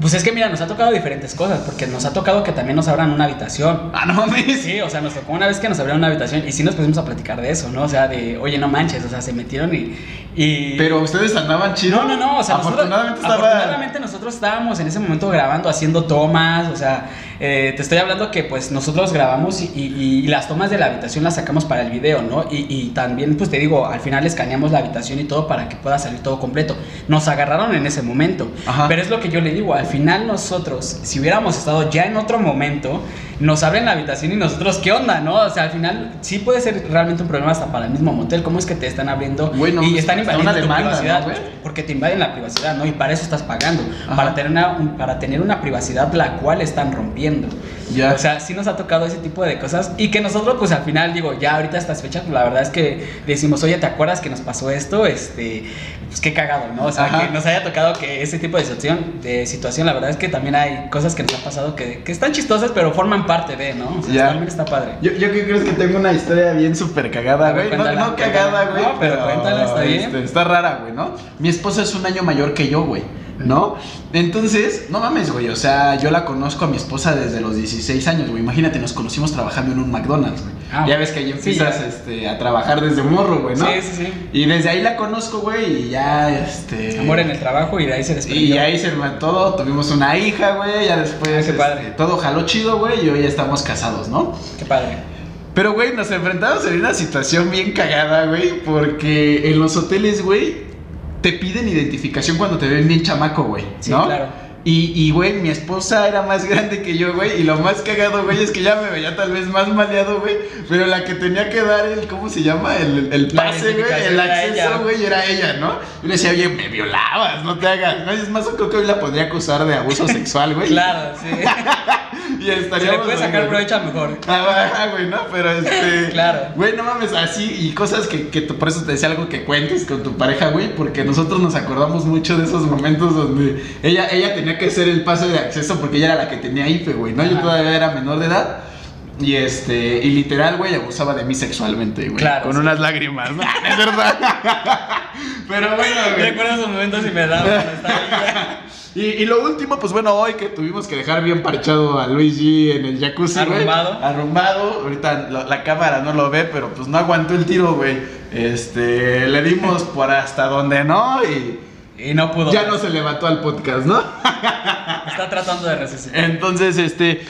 Pues es que mira, nos ha tocado diferentes cosas, porque nos ha tocado que también nos abran una habitación. Ah, no mames. Sí, o sea, nos tocó una vez que nos abrieron una habitación y sí nos pusimos a platicar de eso, ¿no? O sea, de, oye, no manches, o sea, se metieron y... y... Pero ustedes andaban chido. No, no, no, o sea, afortunadamente nosotros, estaba. afortunadamente nosotros estábamos en ese momento grabando, haciendo tomas, o sea, eh, te estoy hablando que pues nosotros grabamos y, y- y las tomas de la habitación las sacamos para el video, ¿no? Y, y también, pues te digo, al final escaneamos la habitación y todo para que pueda salir todo completo. Nos agarraron en ese momento, Ajá. pero es lo que yo le digo, al final nosotros, si hubiéramos estado ya en otro momento, nos abren la habitación y nosotros, ¿qué onda, no? O sea, al final sí puede ser realmente un problema hasta para el mismo motel, ¿cómo es que te están abriendo Bueno, y están invadiendo una tu privacidad? porque te invaden la privacidad, ¿no? Y para eso estás pagando, Ajá. para tener, una, un- para tener una privacidad la cual están rompiendo. Ya. O sea, sí nos ha tocado ese tipo de cosas y que nosotros pues al final digo, ya ahorita estas fechas, pues, la verdad es que decimos, oye, ¿te acuerdas que nos pasó esto? Este, pues qué cagado, ¿no? O sea, Ajá. que nos haya tocado que ese tipo de situación, de situación, la verdad es que también hay cosas que nos han pasado que, que están chistosas, pero forman parte de, ¿no? O sea, Ya. también está padre. Yo, yo que creo que tengo una historia bien súper cagada, güey. No, cagada, güey. No, pero cuéntala, está bien. este, está rara, güey, ¿no? Mi esposa es un año mayor que yo, güey. ¿No? Entonces, no mames, güey. O sea, yo la conozco a mi esposa desde los 16 años, güey. Imagínate, nos conocimos trabajando en un McDonald's, güey. Ah, ya ves que ahí empiezas este, a trabajar desde morro, güey, ¿no? Sí, sí, sí. Y desde ahí la conozco, güey, y ya, este... Amor en el trabajo y de ahí se desprendió. Y ahí se todo, tuvimos una hija, güey, ya después Ah, qué padre. este, todo jaló chido, güey, y hoy ya estamos casados, ¿no? Qué padre. Pero, güey, nos enfrentamos en una situación bien cagada, güey, porque en los hoteles, güey, te piden identificación cuando te ven bien chamaco, güey, Sí, ¿no? claro. Y, y, güey, mi esposa era más grande que yo, güey, y lo más cagado, güey, es que ya me veía tal vez más maleado, güey, pero la que tenía que dar el, ¿cómo se llama? El, el pase, güey, el acceso, güey, era ella, ¿no? Yo le decía, oye, me violabas, no te hagas, ¿no? Es más, creo que hoy la podría acusar de abuso sexual, güey. Claro, sí. Y Si estaríamos... le puedes sacar güey. provecho mejor. Ah, ajá, güey, ¿no? Pero este. Claro. Güey, no mames, así y cosas que, que tú- por eso te decía algo que cuentes con tu pareja, güey, porque nosotros nos acordamos mucho de esos momentos donde ella, ella tenía que hacer el paso de acceso porque ella era la que tenía IFE, güey, ¿no? Yo Ajá. todavía era menor de edad. Y este, y literal, güey, abusaba de mí sexualmente, güey. Claro, Con sí. unas lágrimas, ¿no? Es verdad. Pero bueno, güey. Recuerdo esos momentos y me da cuando estaba ahí. Y, y lo último, pues bueno, hoy que tuvimos que dejar bien parchado a Luis G en el jacuzzi. Arrumbado. Arrumbado. Ahorita la cámara no lo ve, pero pues no aguantó el tiro, güey. Este, le dimos por hasta donde no y Y no pudo. ya no se levantó al podcast, ¿no? Está tratando de resistir. Entonces, este,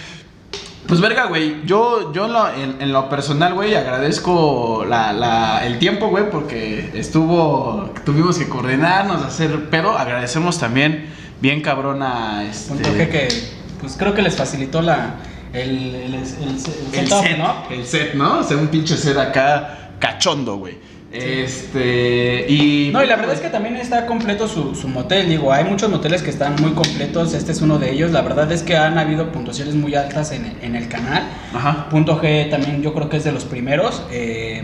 Pues verga, güey. Yo, yo en, lo, en, en lo personal, güey, agradezco la, la, el tiempo, güey, porque estuvo. Tuvimos que coordinarnos, hacer pedo. Agradecemos también, bien cabrón, a este. Punto G que, pues creo que les facilitó la. El, el, el, set, ¿no? El set, ¿no? O sea, un pinche set acá cachondo, güey. Este. Y. No, y la verdad es que también está completo su, su motel. Digo, hay muchos moteles que están muy completos. Este es uno de ellos. La verdad es que han habido puntuaciones muy altas en, en el canal. Ajá. Punto G también yo creo que es de los primeros. Eh,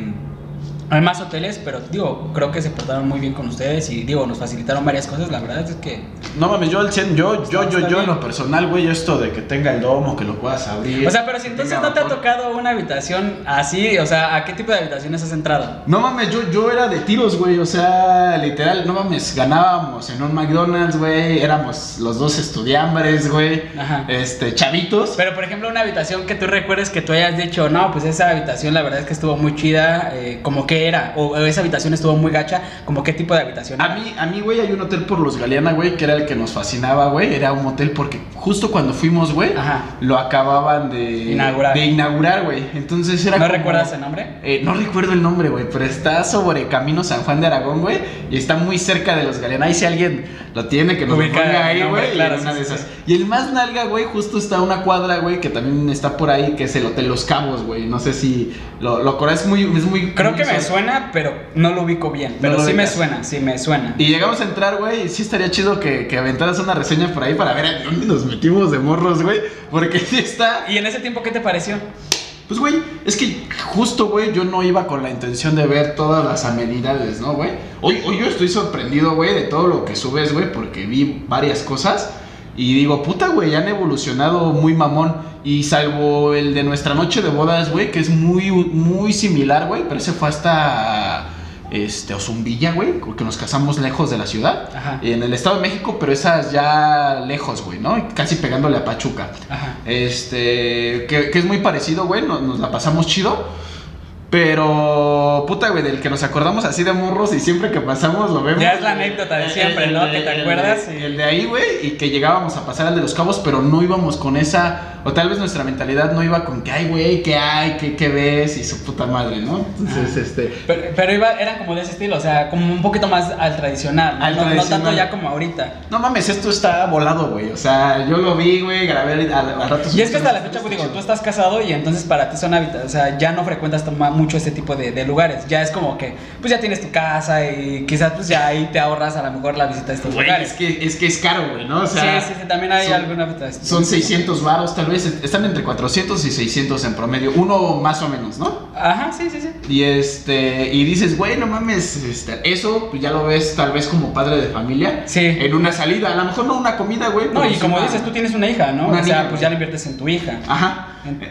hay más hoteles, pero digo, creo que se portaron muy bien con ustedes y digo, nos facilitaron varias cosas. La verdad es que. No mames, yo al 100, yo, yo, yo, yo en lo personal, güey, esto de que tenga el domo, que lo puedas abrir. O sea, pero si entonces no te ha tocado una habitación así, o sea, ¿a qué tipo de habitaciones has entrado? No mames, yo, yo era de tiros, güey. O sea, literal, no mames, ganábamos en un McDonald's, güey. Éramos los dos estudiambres, güey. Este, chavitos. Pero por ejemplo, una habitación que tú recuerdes que tú hayas dicho, no, pues esa habitación la verdad es que estuvo muy chida, eh, como que era, o, esa habitación estuvo muy gacha, como qué tipo de habitación A era? mí, a mí, güey, hay un hotel por los Galeana, güey, que era el que nos fascinaba, güey. Era un hotel porque justo cuando fuimos, güey, lo acababan de Inaugurar. De inaugurar, güey. Entonces era ¿No como- recuerdas el nombre? Eh, no recuerdo el nombre, güey, pero está sobre Camino San Juan de Aragón, güey, y está muy cerca de los Galeana. Ahí si alguien lo tiene, que nos lo ponga ahí, güey, y claro, una sí, de esas. sí. Y el más nalga, güey, justo está una cuadra, güey, que también está por ahí, que es el Hotel Los Cabos, güey. No sé si lo, lo es muy, es muy... Creo muy que me suena, pero no lo ubico bien. Pero No sí me suena, sí me suena. Y llegamos a entrar, güey, y sí estaría chido que, que aventaras una reseña por ahí para ver a dónde nos metimos de morros, güey. Porque sí está... ¿Y en ese tiempo qué te pareció? Pues, güey, es que justo, güey, yo no iba con la intención de ver todas las amenidades, ¿no, güey? Hoy, hoy yo estoy sorprendido, güey, de todo lo que subes, güey, porque vi varias cosas y digo, puta, güey, han evolucionado muy mamón. Y salvo el de nuestra noche de bodas, güey, que es muy, muy similar, güey, pero ese fue hasta, este, Ozumbilla, güey, porque nos casamos lejos de la ciudad. Ajá. En el Estado de México, pero esas ya lejos, güey, ¿no? Casi pegándole a Pachuca. Ajá. Este, que, que es muy parecido, güey, nos, nos la pasamos chido. Pero, puta, güey, del que nos acordamos así de morros y siempre que pasamos lo vemos. Ya es la anécdota de siempre, ¿no? Que te el de- acuerdas El de ahí, güey, y que llegábamos a pasar al de los cabos, pero no íbamos con esa. O tal vez nuestra mentalidad no iba con que, ay, güey, ¿qué hay? ¿Qué, ¿Qué ves? Y su puta madre, ¿no? Entonces, este. Pero, pero iba, eran como de ese estilo, o sea, como un poquito más al tradicional, ¿no? Al No- no tradicional. tanto ya como ahorita. No mames, esto está volado, güey. O sea, yo lo vi, güey, grabé al, al rato. Y es que hasta la fecha, pues digo, tú estás casado y entonces para ti son hábitats, o sea, ya no frecuentas toma- mucho este tipo de, de lugares. Ya es como que, pues ya tienes tu casa y quizás pues ya ahí te ahorras a lo mejor la visita a estos Güey, lugares. es que, es que es caro, güey, ¿no? O sea, sí, sí, sí, también hay son- alguna. Son 600 varos, tal vez. Están entre 400 y 600 en promedio. Uno más o menos, ¿no? Ajá, sí, sí, sí. Y este, y dices, güey, no mames, este, eso pues ya lo ves tal vez como padre de familia. Sí. En una salida, a lo mejor no una comida, güey. No, y como una- dices, tú tienes una hija, ¿no? una o sea, niña, pues güey. ya le inviertes en tu hija. Ajá.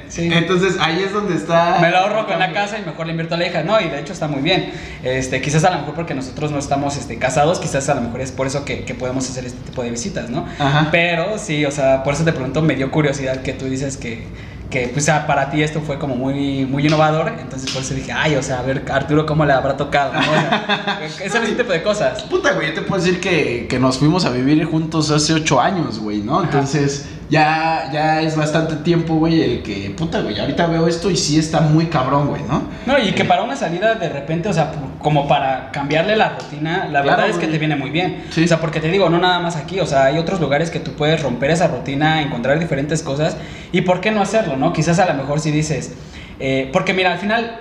Sí. Entonces ahí es donde está. Me lo ahorro con la casa y mejor le invierto a la hija. No, y de hecho está muy bien. Este, quizás a lo mejor porque nosotros no estamos este, casados, quizás a lo mejor es por eso que, que podemos hacer este tipo de visitas, ¿no? Ajá. Pero sí, o sea, por eso de pronto me dio curiosidad que tú dices que, que pues para ti esto fue como muy, muy innovador. Entonces por eso dije, ay, o sea, a ver, Arturo, ¿cómo le habrá tocado? ¿no? O sea, ese ese tipo de cosas. Puta, güey, yo te puedo decir que, que nos fuimos a vivir juntos hace ocho años, güey, ¿no? Entonces, ya, ya es bastante tiempo, güey, el que, puta, güey, ahorita veo esto y sí está muy cabrón, güey, ¿no? No, y que para una salida de repente, o sea, como para cambiarle la rutina, la Claro, verdad es que güey. te viene muy bien. Sí. O sea, porque te digo, no nada más aquí, o sea, hay otros lugares que tú puedes romper esa rutina, encontrar diferentes cosas, y por qué no hacerlo, ¿no? Quizás a lo mejor si dices, eh, porque mira, al final,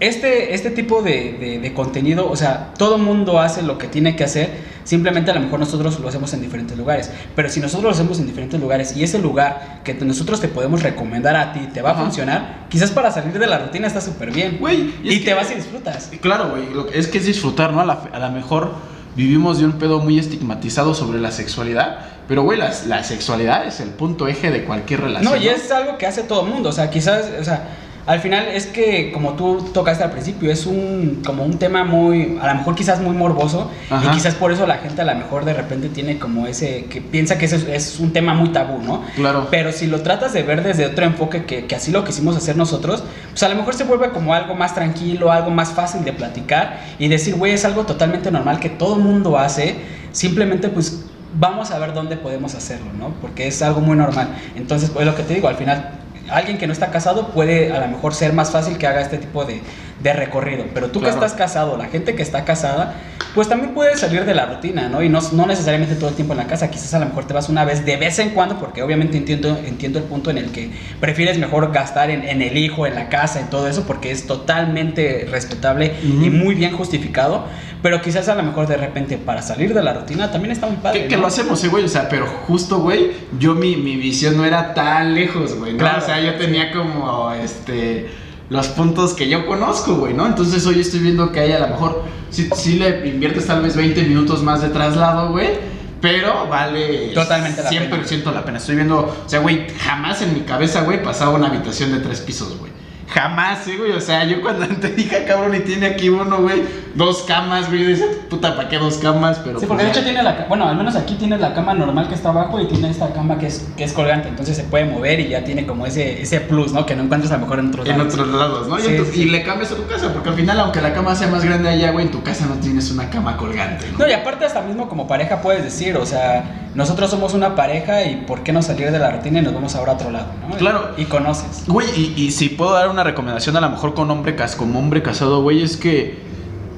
este, este tipo de, de- de contenido, o sea, todo mundo hace lo que tiene que hacer, simplemente a lo mejor nosotros lo hacemos en diferentes lugares, pero si nosotros lo hacemos en diferentes lugares y ese lugar que nosotros te podemos recomendar a ti te va Ajá. a funcionar, quizás para salir de la rutina está súper bien. Güey, Y, es te que- vas y disfrutas. Claro, güey, es que es disfrutar, ¿no? A la, a la mejor vivimos de un pedo muy estigmatizado sobre la sexualidad, pero, güey, la, la sexualidad es el punto eje de cualquier relación. No, y es algo que hace todo el mundo. O sea, quizás, o sea, al final es que, como tú tocaste al principio, es un como un tema muy, a lo mejor quizás muy morboso. Ajá. Y quizás por eso la gente a lo mejor de repente tiene como ese, que piensa que ese es, es un tema muy tabú, ¿no? Claro. Pero si lo tratas de ver desde otro enfoque, que, que así lo quisimos hacer nosotros, pues a lo mejor se vuelve como algo más tranquilo, algo más fácil de platicar y decir, güey, es algo totalmente normal que todo mundo hace, simplemente pues vamos a ver dónde podemos hacerlo, ¿no? Porque es algo muy normal. Entonces, pues lo que te digo, al final alguien que no está casado puede a lo mejor ser más fácil que haga este tipo de, de recorrido. Pero tú Claro. que estás casado, la gente que está casada, pues también puede salir de la rutina, ¿no? Y no, no necesariamente todo el tiempo en la casa, quizás a lo mejor te vas una vez de vez en cuando, porque obviamente entiendo, entiendo el punto en el que prefieres mejor gastar en, en el hijo, en la casa, en todo eso, porque es totalmente respetable y muy bien justificado. Pero quizás a lo mejor de repente para salir de la rutina también está muy padre. Que, lo hacemos, eh, güey. O sea, pero justo, güey, yo mi, mi visión no era tan lejos, güey. ¿no? Claro. O sea, yo tenía como, este, los puntos que yo conozco, güey, ¿no? Entonces hoy estoy viendo que hay a lo mejor, si, si le inviertes tal vez 20 minutos más de traslado, güey. Pero vale Totalmente la 100% la pena. Estoy viendo, o sea, güey, jamás en mi cabeza, güey, pasaba una habitación de tres pisos, güey. Jamás, eh, güey. O sea, yo cuando te dije, "Ah, cabrón, y tiene aquí uno, güey, dos camas, güey. Decía, puta, ¿para qué dos camas? Pero Sí, pues, porque de hecho tiene la, bueno, al menos aquí tiene la cama normal que está abajo y tiene esta cama que es, que es colgante, entonces se puede mover y ya tiene como ese, ese plus, ¿no? Que no encuentras a lo mejor en otros En lados. otros lados, ¿no? Y, entonces- sí. y le cambias a tu casa, porque al final, aunque la cama sea más grande allá, güey, en tu casa no tienes una cama colgante, ¿no? No, y aparte hasta mismo como pareja puedes decir, o sea, nosotros somos una pareja y ¿por qué no salir de la rutina y nos vamos ahora a otro lado, ¿no? Claro. Y, y conoces. Güey, y, y si puedo dar una recomendación a lo mejor con hombre cas como hombre casado, güey, es que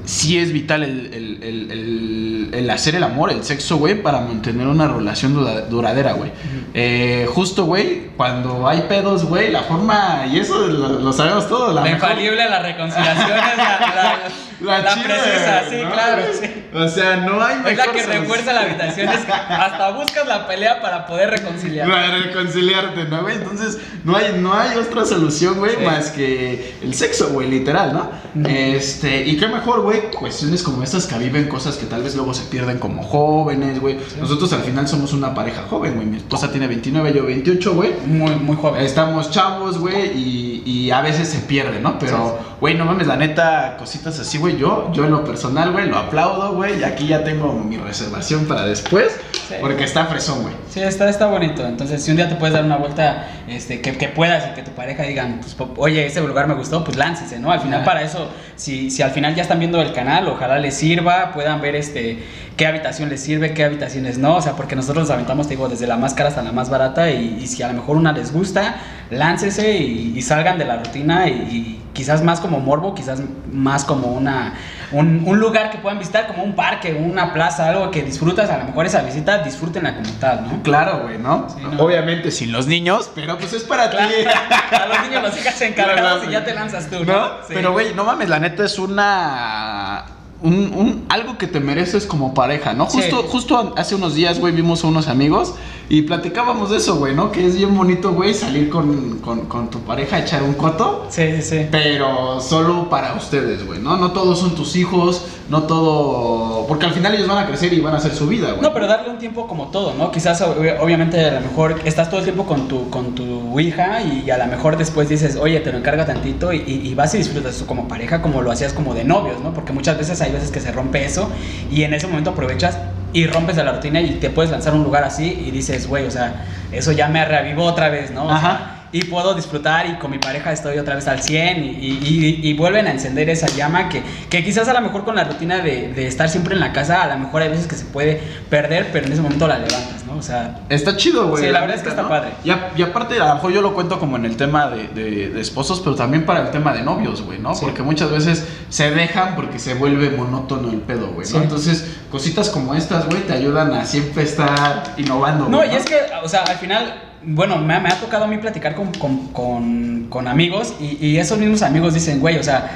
sí es vital el, el- el- el- el hacer el amor, el sexo, güey, para mantener una relación dura- duradera, güey. Eh, justo, güey, cuando hay pedos, güey, la forma, y eso lo, lo sabemos todos, la La mejor- infalible, la reconciliación es la, la, la precisa, sí, ¿no? claro, sí. O sea, no hay Es la mejor que solución. refuerza la habitación, es que hasta buscas la pelea para poder reconciliar. Para reconciliarte, ¿no, güey? Entonces, no hay, no hay otra solución, güey, Sí. más que el sexo, güey, literal, ¿no? Este, y qué mejor, güey, cuestiones como estas que viven cosas que tal vez luego se pierden como jóvenes, güey. Nosotros al final somos una pareja joven, güey. Mi esposa tiene 29, yo 28, güey. Muy, muy joven. Estamos chavos, güey, y, y a veces se pierde, ¿no? Pero, güey, no mames, la neta, cositas así, güey, yo, yo en lo personal, güey, lo aplaudo, güey, y aquí ya tengo mi reservación para después, Sí. porque está fresón, güey. Sí, está, está bonito. Entonces, si un día te puedes dar una vuelta, este, que, que puedas y que tu pareja digan, pues, oye, ese lugar me gustó, pues láncese, ¿no? Al final, para eso, si, si al final ya están viendo el canal, ojalá les sirva, puedan ver este, qué habitación les sirve, qué habitaciones no. O sea, porque nosotros nos aventamos, te digo, desde la más cara hasta la más barata. Y, y si a lo mejor una les gusta, láncese y, y salgan de la rutina. Y, y quizás más como morbo, quizás más como una. Un, un lugar que puedan visitar como un parque, una plaza, algo que disfrutas, a lo mejor esa visita, disfrútenla como tal, ¿no? Claro, güey, ¿no? Sí, no. Obviamente sin los niños, pero pues es para Claro, ti. a los niños los dejas encargados y ya te lanzas tú, ¿no? ¿No? Sí. Pero, güey, no mames, la neta es una. Un, un- algo que te mereces como pareja, ¿no? Sí. Justo, justo hace unos días, güey, vimos a unos amigos y platicábamos de eso, güey, ¿no? Que es bien bonito, güey, salir con, con, con tu pareja, echar un coto. Sí, sí, sí. Pero solo para ustedes, güey, ¿no? No todos son tus hijos, no todo... Porque al final ellos van a crecer y van a hacer su vida, güey. No, pero darle un tiempo como todo, ¿no? Quizás ob- obviamente a lo mejor estás todo el tiempo con tu, con tu hija y a lo mejor después dices, oye, te lo encarga tantito y, y- y vas y disfrutas tú como pareja como lo hacías como de novios, ¿no? Porque muchas veces hay veces que se rompe eso y en ese momento aprovechas y rompes la rutina y te puedes lanzar a un lugar así y dices, güey, o sea, eso ya me reavivó otra vez, ¿no? Ajá. Y puedo disfrutar y con mi pareja estoy otra vez al 100 y, y- y- y vuelven a encender esa llama que, que quizás a lo mejor con la rutina de, de estar siempre en la casa, a lo mejor hay veces que se puede perder, pero en ese momento la levantas, ¿no? O sea, Está chido, güey. Sí, la verdad es que está padre. Y, a- y aparte, a lo mejor yo lo cuento como en el tema de, de- de esposos, pero también para el tema de novios, güey, ¿no? Sí. Porque muchas veces se dejan porque se vuelve monótono el pedo, güey, ¿no? Sí. Entonces, cositas como estas, güey, te ayudan a siempre estar innovando, no, güey, y es que, o sea, al final, bueno, me, ha tocado a mí platicar con, con, con- con amigos y, y esos mismos amigos dicen, güey, o sea,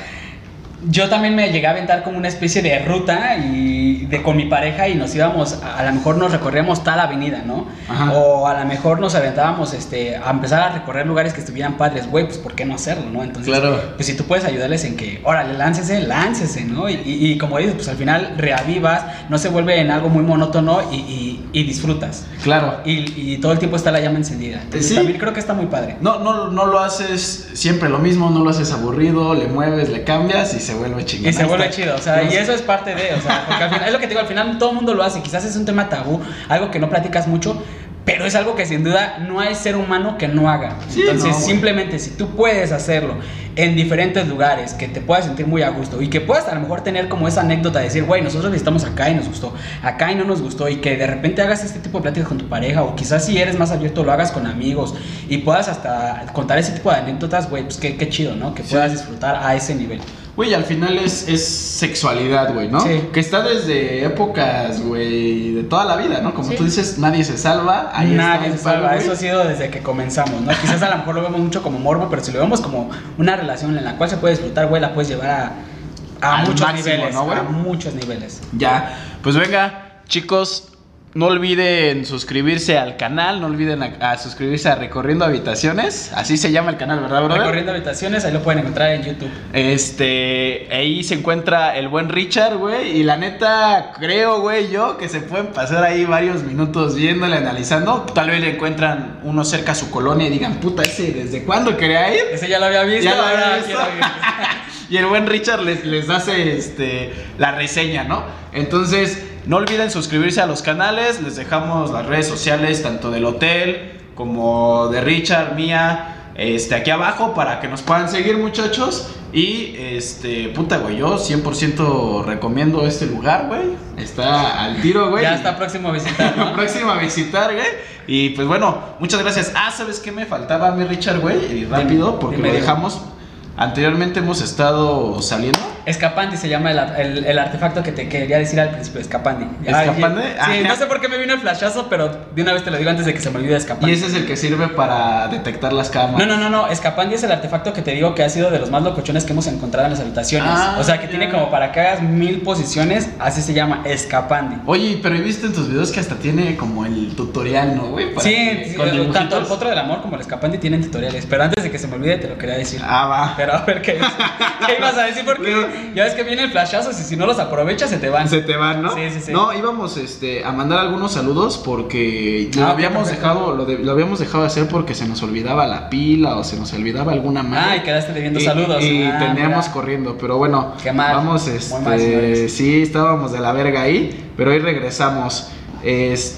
yo también me llegué a aventar como una especie de ruta y de con mi pareja y nos íbamos, a, a lo mejor nos recorríamos tal avenida, ¿no? Ajá. O a lo mejor nos aventábamos este, a empezar a recorrer lugares que estuvieran padres, güey, pues ¿por qué no hacerlo, no? Entonces, Claro. pues si tú puedes ayudarles en que, órale, láncese, láncese, ¿no? Y, y- y como dices, pues al final reavivas, no se vuelve en algo muy monótono y, y- disfrutas. Claro. Y, y todo el tiempo está la llama encendida. Entonces Sí. también creo que está muy padre. No, no, no lo haces siempre lo mismo, no lo haces aburrido, le mueves, le cambias y se vuelve chingón. Y se vuelve chido, o sea, y eso es parte de, o sea, porque al final, es lo que te digo, al final todo el mundo lo hace, quizás es un tema tabú, algo que no platicas mucho, pero es algo que sin duda no hay ser humano que no haga. Sí, Entonces, no, simplemente si tú puedes hacerlo en diferentes lugares, que te puedas sentir muy a gusto y que puedas a lo mejor tener como esa anécdota de decir, güey, nosotros estamos acá y nos gustó, acá y no nos gustó y que de repente hagas este tipo de pláticas con tu pareja o quizás si eres más abierto lo hagas con amigos y puedas hasta contar ese tipo de anécdotas, güey, pues qué, qué chido, ¿no? Que puedas disfrutar a ese nivel. Güey, al final es, es sexualidad, güey, ¿no? Sí. Que está desde épocas, güey, de toda la vida, ¿no? Como Sí. tú dices, nadie se salva. Ahí Nadie se salva, eso ha sido desde que comenzamos, ¿no? Quizás a lo mejor lo vemos mucho como morbo, pero si lo vemos como una relación en la cual se puede disfrutar, güey, la puedes llevar a, a muchos máximo, niveles, ¿no, güey? a muchos niveles. Ya, pues venga, chicos, no olviden suscribirse al canal, no olviden a, a suscribirse a Recorriendo Habitaciones, así se llama el canal, ¿verdad, brother? Recorriendo habitaciones, ahí lo pueden encontrar en YouTube. Este, ahí se encuentra el buen Richard, güey, y la neta, creo, güey, yo, que se pueden pasar ahí varios minutos viéndole, analizando, tal vez le encuentran uno cerca a su colonia y digan, puta, ese, ¿desde cuándo quería ir? Ese ya lo había visto, Ya lo había visto. y el buen Richard les, les hace este, la reseña, ¿no? Entonces, no olviden suscribirse a los canales. Les dejamos las redes sociales, tanto del hotel como de Richard, mía, este, aquí abajo para que nos puedan seguir, muchachos. Y, este, puta, güey, yo 100% recomiendo este lugar, güey. Está al tiro, güey. Ya está próximo a visitar, ¿no? próximo a visitar, güey. Y pues bueno, muchas gracias. Ah, ¿sabes qué me faltaba a mí, Richard, güey? Y rápido, porque dime. dejamos. Anteriormente hemos estado saliendo. Escapandi se llama el, el- el artefacto que te quería decir al principio, Escapandi. ¿Escapandi? Ay, Sí, Ah. no sé por qué me vino el flashazo, pero de una vez te lo digo antes de que se me olvide Y Escapandi. ese es el que sirve para detectar las cámaras. No, no, no, no, Escapandi es el artefacto que te digo que ha sido de los más locochones que hemos encontrado en las habitaciones. Ah, o sea, que tiene como para que hagas mil posiciones, así se llama, Escapandi. Oye, pero he visto en tus videos que hasta tiene como el tutorial, ¿no, güey? Sí, sí, con tanto el potro del amor como el Escapandi tienen tutoriales, pero antes de que se me olvide te lo quería decir. Ah, va. Pero a ver qué, qué ibas a decir porque ya ves que vienen flashazos y si no los aprovechas se te van. Se te van, ¿no? Sí, sí, sí. No, íbamos este, a mandar algunos saludos porque lo Ah, habíamos perfecto. dejado, lo, de- lo habíamos dejado de hacer porque se nos olvidaba la pila o se nos olvidaba alguna madre. Ah, y quedaste debiendo Y- saludos. Y Ah, teníamos mira. corriendo, pero bueno, Qué mal. vamos, este, mal, sí, estábamos de la verga ahí, pero hoy regresamos.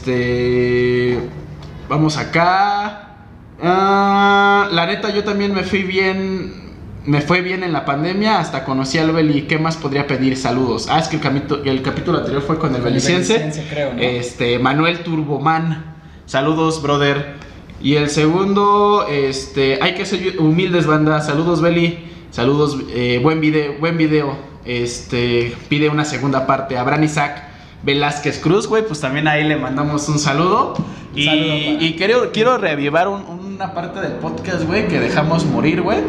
Este, vamos acá. Ah, la neta, yo también me fui bien. Me fue bien en la pandemia, hasta conocí al Beli. ¿Qué más podría pedir? Saludos. Ah, es que el, camito- el capítulo anterior fue con el el beliciense. beliciense, creo, ¿no? Este, Manuel Turboman. Saludos, brother. Y el segundo, este, hay que ser humildes, banda. Saludos, Beli. Saludos, eh, buen video, buen video. Este, pide una segunda parte. Abraham Isaac Velázquez Cruz, güey, pues también ahí le mandamos un saludo. Un y saludo para- y quiero, quiero reavivar un- una parte del podcast, güey, que dejamos morir, güey.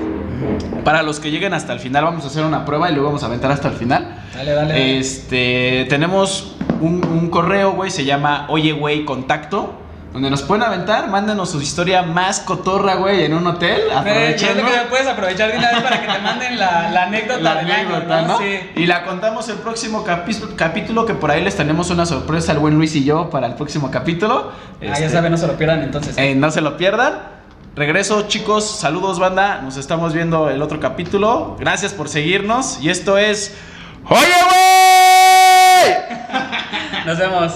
Para los que lleguen hasta el final, vamos a hacer una prueba y luego vamos a aventar hasta el final. Dale, dale. dale. Este, tenemos un, un correo, güey, se llama Oye, güey, contacto. Donde nos pueden aventar, mándenos su historia más cotorra, güey, en un hotel. Aprovechando. que puedes aprovechar de una vez para que te manden la, la anécdota la del año, anécdota, ¿no? ¿no? Sí. Y la contamos el próximo capítulo, que por ahí les tenemos una sorpresa al buen Luis y yo para el próximo capítulo. Ah, ya Este, saben, no se lo pierdan entonces. eh, no se lo pierdan. Regreso, chicos. Saludos, banda. Nos estamos viendo el otro capítulo. Gracias por seguirnos. Y esto es. ¡Oye! Nos vemos.